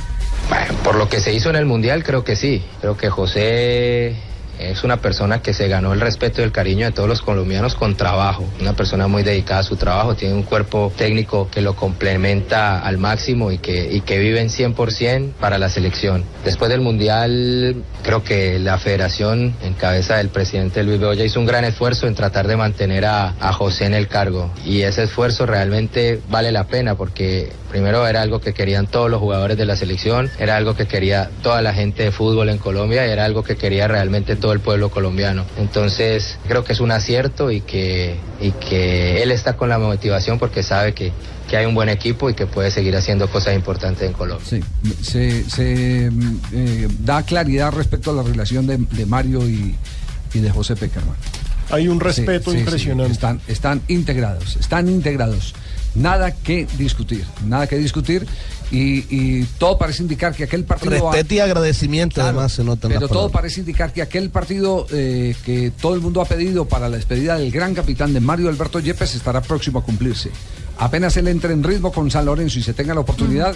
Bueno, por lo que se hizo en el Mundial, creo que sí. Creo que José es una persona que se ganó el respeto y el cariño de todos los colombianos con trabajo. Una persona muy dedicada a su trabajo, tiene un cuerpo técnico que lo complementa al máximo y que, y que vive en 100% para la selección. Después del Mundial, creo que la federación, en cabeza del presidente Luis Bedoya, hizo un gran esfuerzo en tratar de mantener a, a José en el cargo. Y ese esfuerzo realmente vale la pena porque primero era algo que querían todos los jugadores de la selección, era algo que quería toda la gente de fútbol en Colombia y era algo que quería realmente todo el pueblo colombiano. Entonces creo que es un acierto y que, y que él está con la motivación porque sabe que, que hay un buen equipo y que puede seguir haciendo cosas importantes en Colombia. Sí, se, se, eh, da claridad respecto a la relación de, de Mario y, y de José Peckerman. Hay un respeto Sí, sí, sí, impresionante. Están, están integrados, están integrados. Nada que discutir, nada que discutir. Y, y todo parece indicar que aquel partido. Respeto y agradecimiento, además, se nota Pero todo parece indicar que aquel partido eh, que todo el mundo ha pedido para la despedida del gran capitán de Mario Alberto Yepes estará próximo a cumplirse. Apenas él entre en ritmo con San Lorenzo y se tenga la oportunidad,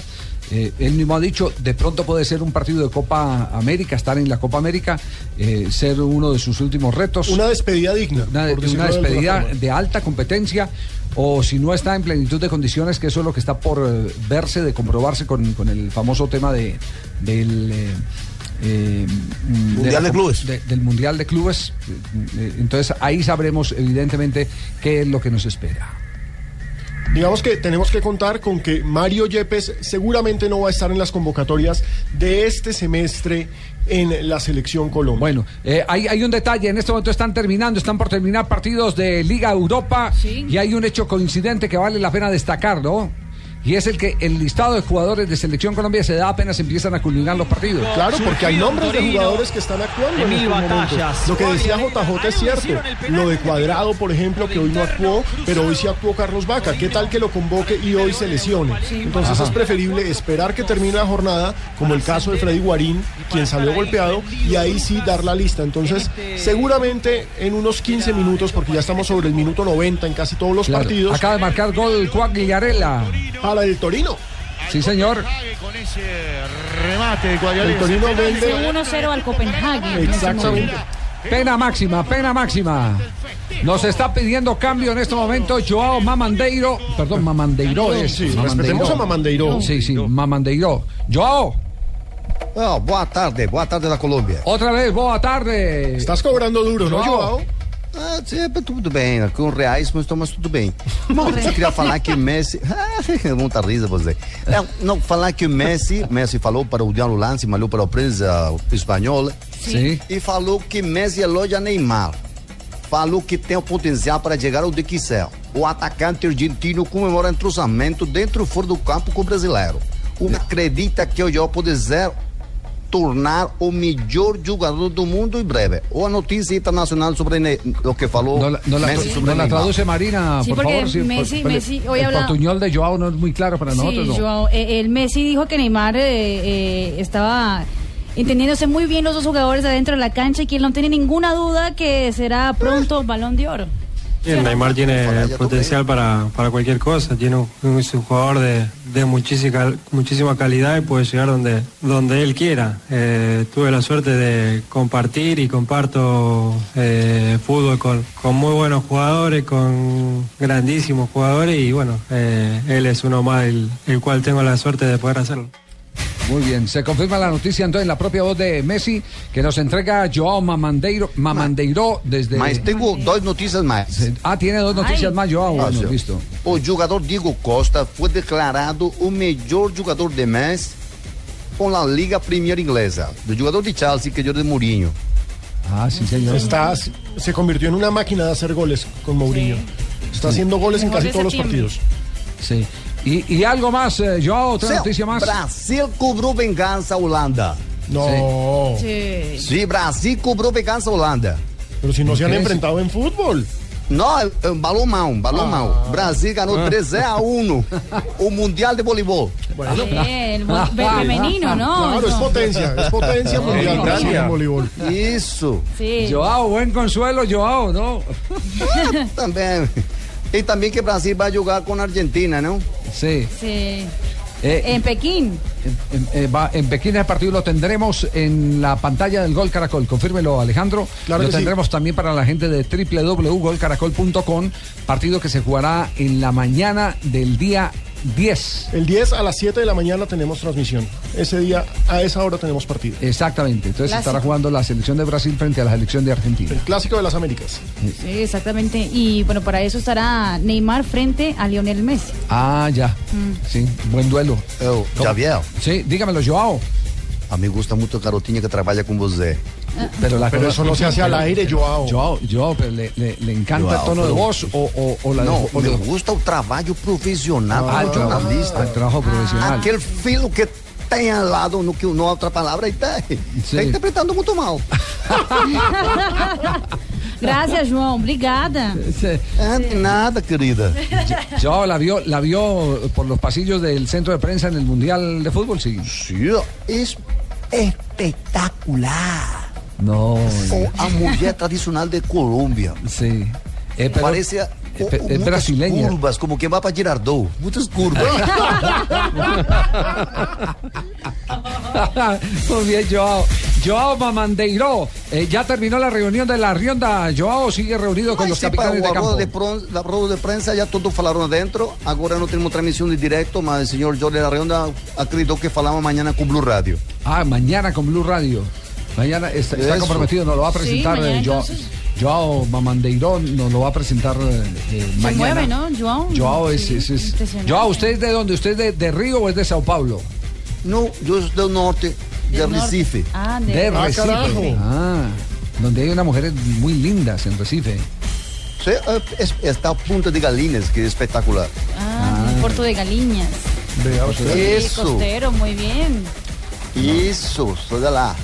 eh, él mismo ha dicho, de pronto puede ser un partido de Copa América, estar en la Copa América, eh, ser uno de sus últimos retos. Una despedida digna. Una, de despedida de alta competencia o si no está en plenitud de condiciones, que eso es lo que está por eh, verse, de comprobarse con, con el famoso tema de, del... eh, Mundial la de clubes. de- del Mundial de Clubes. Entonces ahí sabremos evidentemente qué es lo que nos espera. Digamos que tenemos que contar con que Mario Yepes seguramente no va a estar en las convocatorias de este semestre en la selección Colombia. Bueno, eh, hay, hay un detalle, en este momento están terminando, están por terminar partidos de Liga Europa y hay un hecho coincidente que vale la pena destacar, ¿no? Y es el que el listado de jugadores de Selección Colombia se da apenas empiezan a culminar los partidos. Claro, porque hay nombres de jugadores que están actuando en momentos. Batallas. Lo que decía JJ es cierto. Lo de Cuadrado, por ejemplo, que hoy no actuó, pero hoy sí actuó Carlos Vaca. ¿Qué tal que lo convoque y hoy se lesione? Entonces Ajá. es preferible esperar que termine la jornada, como el caso de Freddy Guarín, quien salió golpeado, y ahí sí dar la lista. Entonces, seguramente en unos 15 minutos, porque ya estamos sobre el minuto 90 en casi todos los Claro, partidos. Acaba de marcar gol Quagliarella. Para el Torino. Sí, señor. Remate El Torino vende. 1-0 al Copenhague. Exactamente. Pena máxima, pena máxima. Nos está pidiendo cambio en este momento Joao Mamandeiro. Perdón, Mamandeiro es. Sí, respetemos a Mamandeiro. Sí, sí, Mamandeiro. Joao. boa tarde, boa tarde da Colômbia. Otra vez, boa tarde. Estás cobrando duro, não, João? Ah, sempre tudo bem, com reais, mas, mas tudo bem. Bom, eu queria falar que Messi. Ah, muita risa você. Não, não, falar que o Messi, Messi falou para o Diário Lance, falou para a prensa espanhola. Sim. E falou que Messi elogia Neymar. Falou que tem o potencial para chegar ao de quiser. O atacante argentino comemora entrosamento dentro e fora do campo com o brasileiro. Um acredita que o João pode ser tornar o melhor jogador do mundo em breve. Ou a notícia internacional sobre ne- o que falou No la, no la- Messi sobre no la Neymar. traduce Marina, Sí, por porque favor. Messi- por- Messi hoy el habla- portuñol de Joao no es muy claro para nosotros. Sí, ¿no? Joao, eh, el Messi dijo que Neymar eh, eh, estaba entendiéndose muy bien los dos jugadores adentro de la cancha y que él no tiene ninguna duda que será pronto balón de oro. Sí, Neymar tiene potencial para, para cualquier cosa, tiene un, jugador de, de muchísima, muchísima calidad y puede llegar donde, donde él quiera. Eh, tuve la suerte de compartir y comparto eh, fútbol con, con muy buenos jugadores, con grandísimos jugadores y bueno, eh, él es uno más el, el cual tengo la suerte de poder hacerlo. Muy bien, se confirma la noticia entonces en la propia voz de Messi que nos entrega Joao Mamandeiro, Mamandeiro desde... Mas tenho duas notícias mais. Ah, tiene dos noticias más, Joao. Bueno, Nossa. listo. O jogador Diego Costa foi declarado o melhor jogador de mês com a Liga Premier Inglesa. Do jogador de Chelsea, que é de Mourinho. Ah, sí, señor. Está, se convirtió en una máquina de hacer goles con Mourinho. Está haciendo goles en casi todos los partidos. Sí. Y, y algo más, eh, Joao, otra noticia más. Brasil cobrou vingança à Holanda. No. Sí. Brasil cobrou vingança à Holanda. Pero si no se han enfrentado en fútbol. Não, é um balão mão, balão mão. Brasil ganhou 3 a 1 o Mundial de Voleibol. Eh, el vo- femenino, ¿no? Claro, es No. potencia, es potencia mundial Brasil en voleibol. Isso. Sí. Joao, buen consuelo, Joao, ¿no? Também. E também que o Brasil vai jogar com a Argentina, não? Sí. Sí. Eh, En Pekín. En, eh, va- en Pekín el partido lo tendremos en la pantalla del Gol Caracol. Confírmelo, Alejandro. Claro lo que sí. tendremos también para la gente de www.golcaracol.com. Partido que se jugará en la mañana del día 10. El 10 a las 7 de la mañana tenemos transmisión. Ese día, a esa hora tenemos partido. Exactamente. Entonces Clásico. estará jugando la selección de Brasil frente a la selección de Argentina. El clásico de las Américas. Sí, exactamente. Y bueno, para eso estará Neymar frente a Lionel Messi. Ah, ya. Mm. Sí, buen duelo. Javier. Sí, dígamelo, Joao. A mim gusta muito a garotinha que trabalha com você. Pero, la Pero cosa- eso no se hace al aire, Joao. Joao, Joao, pero le, le- le encanta el Joao, tono de pero- voz o, o- o la Não, o me le- gusta o trabalho profissional Ah, el trabajo, jornalista. el trabajo profesional. Aquele filho que tem ao lado no que na outra palavra aí tá, Sim. tá interpretando muito mal. Gracias, João. Obrigada. De nada, querida. Joao, ¿la vio, ¿la vio por los pasillos del centro de prensa en el Mundial de Fútbol? Sí. Sí, es espetacular. No. Com a mulher tradicional de Colômbia. Sí. Eh, pero- Parece eh, muitas brasileña. curvas, como quem vai para Girardot. Muitas curvas. Muy bien, Joao. Joao Mamandeiro. eh, ya terminó la reunión de la Rionda. Joao sigue reunido con Mas los para capitanes de campo. de, pron- da roda de prensa já todos falaram adentro. Agora não temos transmissão de direto, mas o senhor Jorge da Ronda acreditou que falava amanhã com Blue Radio. Ah, mañana con Blue Radio. Mañana está, comprometido, nos lo va a Sí, presentar mañana eh, Joao, entonces. Joao Mamandeiro, nos lo va a presentar eh, eh, Se mañana. mueve, ¿no, Joao? Joao es, Sí, es- es- impresionante. Joao, ¿usted es de dónde? ¿Usted es de, de Río o es de Sao Paulo? No, eu sou do norte, de. Recife. Ah, de, De Ah, Recife. carajo. Ah, donde hay unas mujeres muy lindas en Recife. Sí, é- está a Punta de Galinhas, que é espetacular. Ah, en Puerto de Galiñas. Usted. Sí, Eso. costero, muy bien. Sou de lá.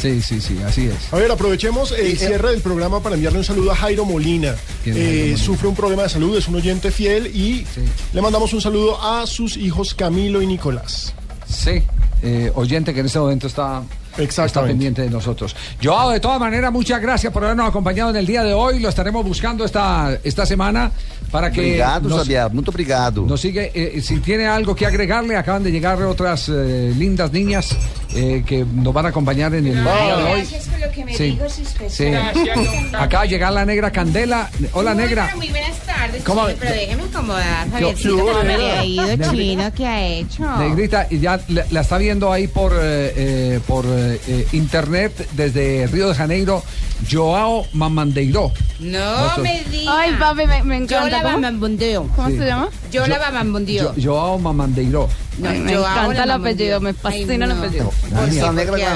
Sí, sí, sí, así es. A ver, aprovechemos el cierre del programa para enviarle un saludo a Jairo Molina. ¿Quién es Eh, Jairo Molina? sufre un problema de salud, es un oyente fiel y le mandamos un saludo a sus hijos Camilo y Nicolás. Sí, eh, oyente que en este momento está, está Exactamente. pendiente de nosotros. Joao, de todas maneras, muchas gracias por habernos acompañado en el día de hoy. Lo estaremos buscando esta, esta semana para que Obrigado, nos, Xavier, muito obrigado. nos sigue. eh, si tiene algo que agregarle, acaban de llegar otras eh, lindas niñas eh, que nos van a acompañar en el día de hoy. Gracias por lo que me Sí. sus Sí. Acaba de llegar la negra Candela. Hola, negra. Muy buenas tardes, ¿Cómo? chino, pero déjeme acomodar, Yo- Javiercito, ¿cómo me ha ido, chino? ¿Qué ha hecho? Negrita, y ya la, la está viendo ahí por, eh, eh, por eh, eh, internet desde Río de Janeiro, Joao Mamandeiro. No me diga. Ay, papi, me, me Yo encanta. la ¿Cómo, bambambundeo. ¿Cómo Sí. se llama? Yo la Yo- bambambundeo. Jo- Joao Mamandeiro. No, Ay, me yo encanta el apellido, me fascina Ay, el no. apellido. ¿Por qué? Essa ¿Por negra qué? A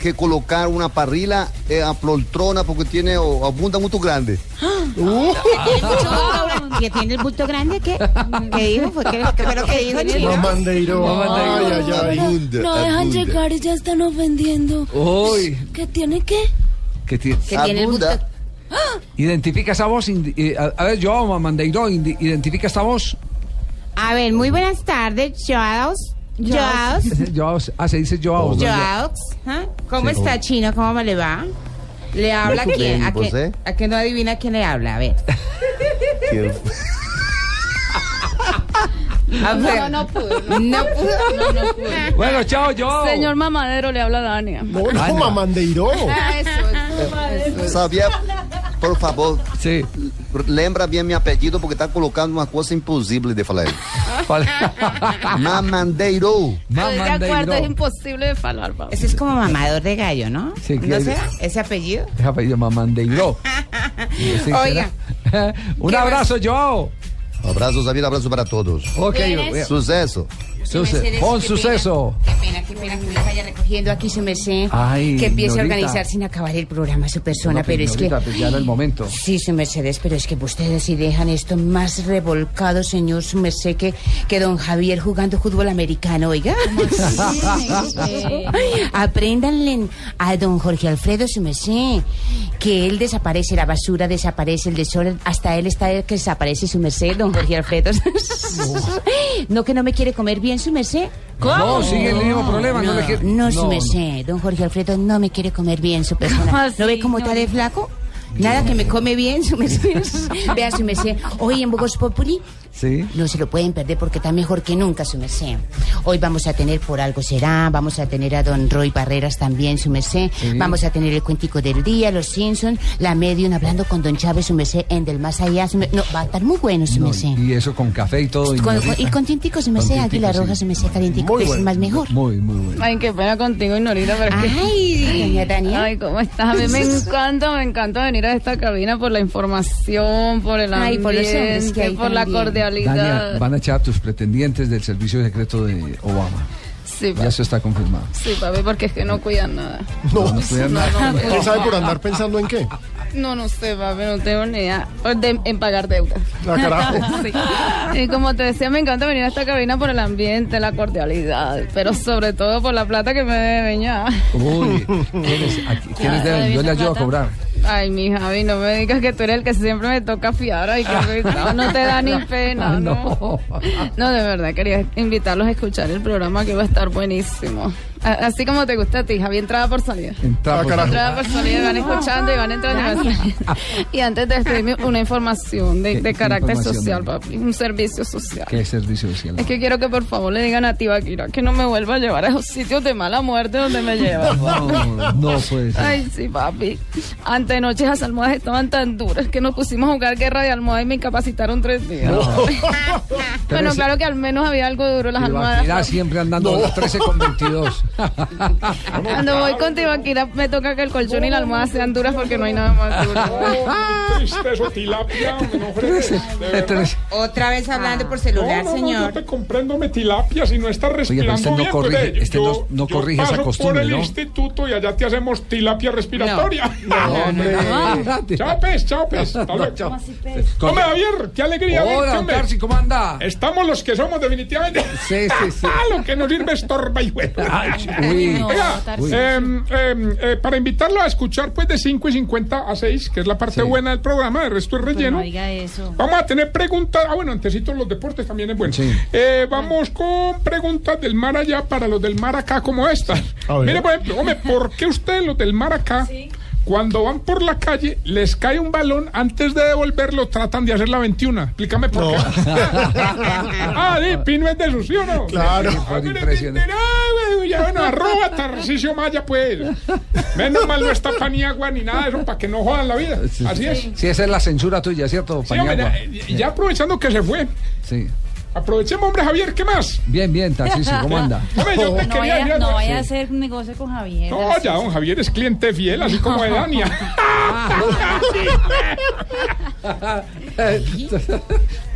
que, que colocar uma parrilla eh, a poltrona porque tem o- a bunda muito grande. ¿Que tiene mucho grande? ¿Que tiene el bulto grande? ¿Qué? ¿Qué dijo? ¿Fue, fue lo que dijo, chino? Mamandeiro. Ay, ay, ay. Bunda, No dejan llegar y ya están ofendiendo. Uy, ¿Qué tiene qué? que ti- Que tiene el bulto... identifica esa voz. eh, a, a ver, Joao Mamandeiro, indi- identifica esta voz. A ver, muy buenas tardes, Joaos. Joaos. Joao, ah, se dice Joao. ¿no? Joaos. ¿ah? ¿Cómo Sí. está, chino? ¿Cómo me le va? ¿Le habla Muy quién? ¿A ¿vos, qué, eh? ¿A qué no adivina quién le habla? A ver. Que- A ver. No, no pude. No pudo. No, no pude. Bueno, chao, Joao. Señor Mamadero, le habla a Dania. No, no, Mamandeiro. Ah, eso, eso. Sabia, por favor, Sí. lembra bem meu apelido porque tá colocando uma coisa impossível de falar. Mamandeiro. De acuerdo, es Mamandeiro. imposible de falar, papi. Ese es como mamador de gallo, ¿no? Sí, que- ¿No será? ¿Ese apellido? Es apellido Mamandeiro. Sí, Oiga. Un abrazo, Joao. Abraço, Sabia, abraço para todos. Ok. Sucesso. Suce- Con suceso. Qué pena, qué pena que me vaya recogiendo aquí su merced. Ay, que empiece a organizar sin acabar el programa su persona, No, pero es que. Pues ya era el momento. Sí, su Mercedes, pero es que ustedes sí dejan esto más revolcado, señor su merced, que, que don Javier jugando fútbol americano, oiga. Apréndanle a don Jorge Alfredo su merced, que él desaparece, la basura desaparece, el desorden, hasta él está el que desaparece su merced, don Jorge Alfredo. no, que no me quiere comer bien su merced. No, sigue el mismo problema, no No, le quiere- no, su No, merced, don Jorge Alfredo no me quiere comer bien su persona. ¿No ve cómo está de flaco? Nada que me come bien, su merced. Vea, su merced. Hoy en Bogos Populi Sí. no se lo pueden perder porque está mejor que nunca, su merced. Hoy vamos a tener Por Algo Será, vamos a tener a don Roy Barreras también, su merced. Sí. Vamos a tener el cuentico del día, Los Simpsons, La Medium hablando con don Chávez, su merced, en Del Más Allá. su No, va a estar muy bueno, su No, merced. y eso con café y todo. Con- con- Norita. y con tintico, su merced, Con Águila tintico, Roja, sí. su merced, calientico, Muy que es bueno. más mejor. Muy, muy bueno. Ay, qué pena contigo, Norita, pero es que... Ay, doña Dania. Ay, ¿cómo estás? A mí me encanta, me encanta venir a esta cabina por la información, por el Ay, ambiente, por los hombres que hay por la también. Cordialidad. Dania, van a echar a tus pretendientes del servicio secreto de Obama. Sí, Ya eso está confirmado. Sí, papi, porque es que no cuidan nada. No, no cuidan nada. ¿Quién sabe por andar pensando en qué? No, no sé, papi, no tengo ni idea. De- en pagar deudas. Ah, carajo. Sí. Y como te decía, me encanta venir a esta cabina por el ambiente, la cordialidad, pero sobre todo por la plata que me deben ya. Uy, ¿quiénes, aquí- quiénes deben? Yo le adivina ayudo a cobrar. Ay, mi Javi, no me digas que tú eres el que siempre me toca fiar. Ay, qué rico. No te da ni pena, ¿no? No, de verdad, quería invitarlos a escuchar el programa que va a estar buenísimo. Así como te gusta a ti, Javi, entrada por salida. Entrada por Entrada por salida, van escuchando y van entrando y van saliendo. Y antes de despedirme, una información de, ¿Qué- de carácter información, social, papi. Un servicio social. ¿Qué servicio social? Es que quiero que por favor le digan a Tibaquira que no me vuelva a llevar a esos sitios de mala muerte donde me llevan. No, no puede ser. Ay, sí, papi. Antenoche las almohadas estaban tan duras que nos pusimos a jugar guerra de almohadas y me incapacitaron tres días. Bueno, ese- claro que al menos había algo duro las almohadas. siempre andando a las 13 con 22. Cuando voy con Tibaquira me toca que el colchón y la almohada sean duras porque no hay nada más duro. No verdad. Otra vez hablando por celular, No, no, no, señor. yo te comprendo, me tilapia, si no estás pero respirando este no bien, corrige- pues, ve, este yo, no- no yo corrige esa costumbre, por el ¿no? instituto y allá te hacemos tilapia respiratoria. pues, chao, pues. Hasta luego. Hombre, Javier, qué alegría Hola. Tarsi, ¿cómo anda? Estamos los que somos, definitivamente. Sí, sí, sí. Lo que nos sirve es torba y huevo. Uy. Oiga, Uy. em, em, eh, para invitarlo a escuchar, pues, de 5 y 50 a 6, que es la parte buena del programa, el resto es relleno. No diga eso. Vamos a tener preguntas. Ah, bueno, antesito los deportes también es bueno. Eh, vamos con preguntas del mar allá para los del mar acá, como estas. Mire, por ejemplo, hombre, ¿por qué ustedes, los del mar acá, cuando van por la calle, les cae un balón, antes de devolverlo, tratan de hacer la 21? Explícame por qué. ah, sí, Pino es de eso, ¿sí o no? Claro. Ah, ya, bueno, arroba Tarcisio Maya, pues. Menos mal no está Paniagua ni nada de eso para que no jodan la vida. Así es. Sí, esa es la censura tuya, ¿cierto, Sí, hombre, Paniagua? ya aprovechando que se fue. Sí. Aprovechemos, hombre, Javier, ¿qué más? Bien, bien, Tarcisio, ¿cómo anda? Hombre, yo te No quería vaya, no vaya a hacer un negocio con Javier. No, ya don Javier es cliente fiel, así como de Dania.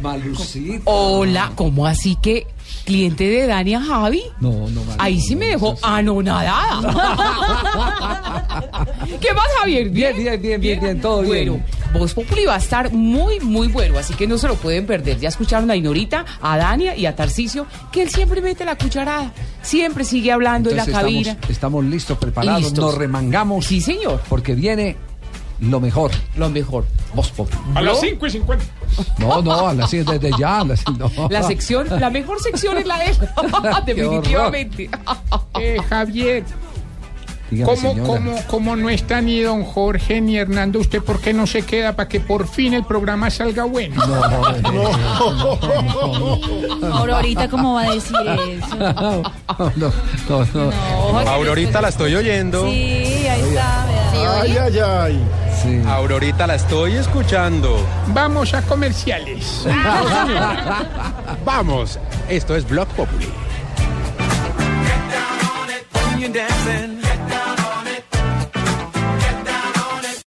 Malucito. Hola, ¿cómo así que cliente de Dania Javi? No, no, Malu, Ahí sí me dejó anonadada. ¿Qué más, Javier? Bien, bien, bien, bien, bien, todo bien. Bueno, Voz Populi va a estar muy, muy bueno, así que no se lo pueden perder. Ya escucharon a Inorita, a Dania y a Tarcicio, que él siempre mete la cucharada. Siempre sigue hablando en la Entonces cabina. estamos, estamos listos, preparados, Listos. nos remangamos. Sí, señor. Porque viene lo mejor. Lo mejor. Voz Populi. A las 5 y 50. No, no, a las desde ya. a las- no. La sección, la mejor sección es la de él. Definitivamente. Eh, Javier, Dígame, ¿cómo, cómo, cómo no está ni don Jorge ni Hernando? ¿Usted por qué no se queda para que por fin el programa salga bueno? Aurorita, ¿cómo va a decir eso? No, no, no. Aurorita la estoy oyendo. Sí, ahí está. Ay, ay, ay. Aurorita la estoy escuchando. Vamos a comerciales. Vamos, esto es Blog Populi.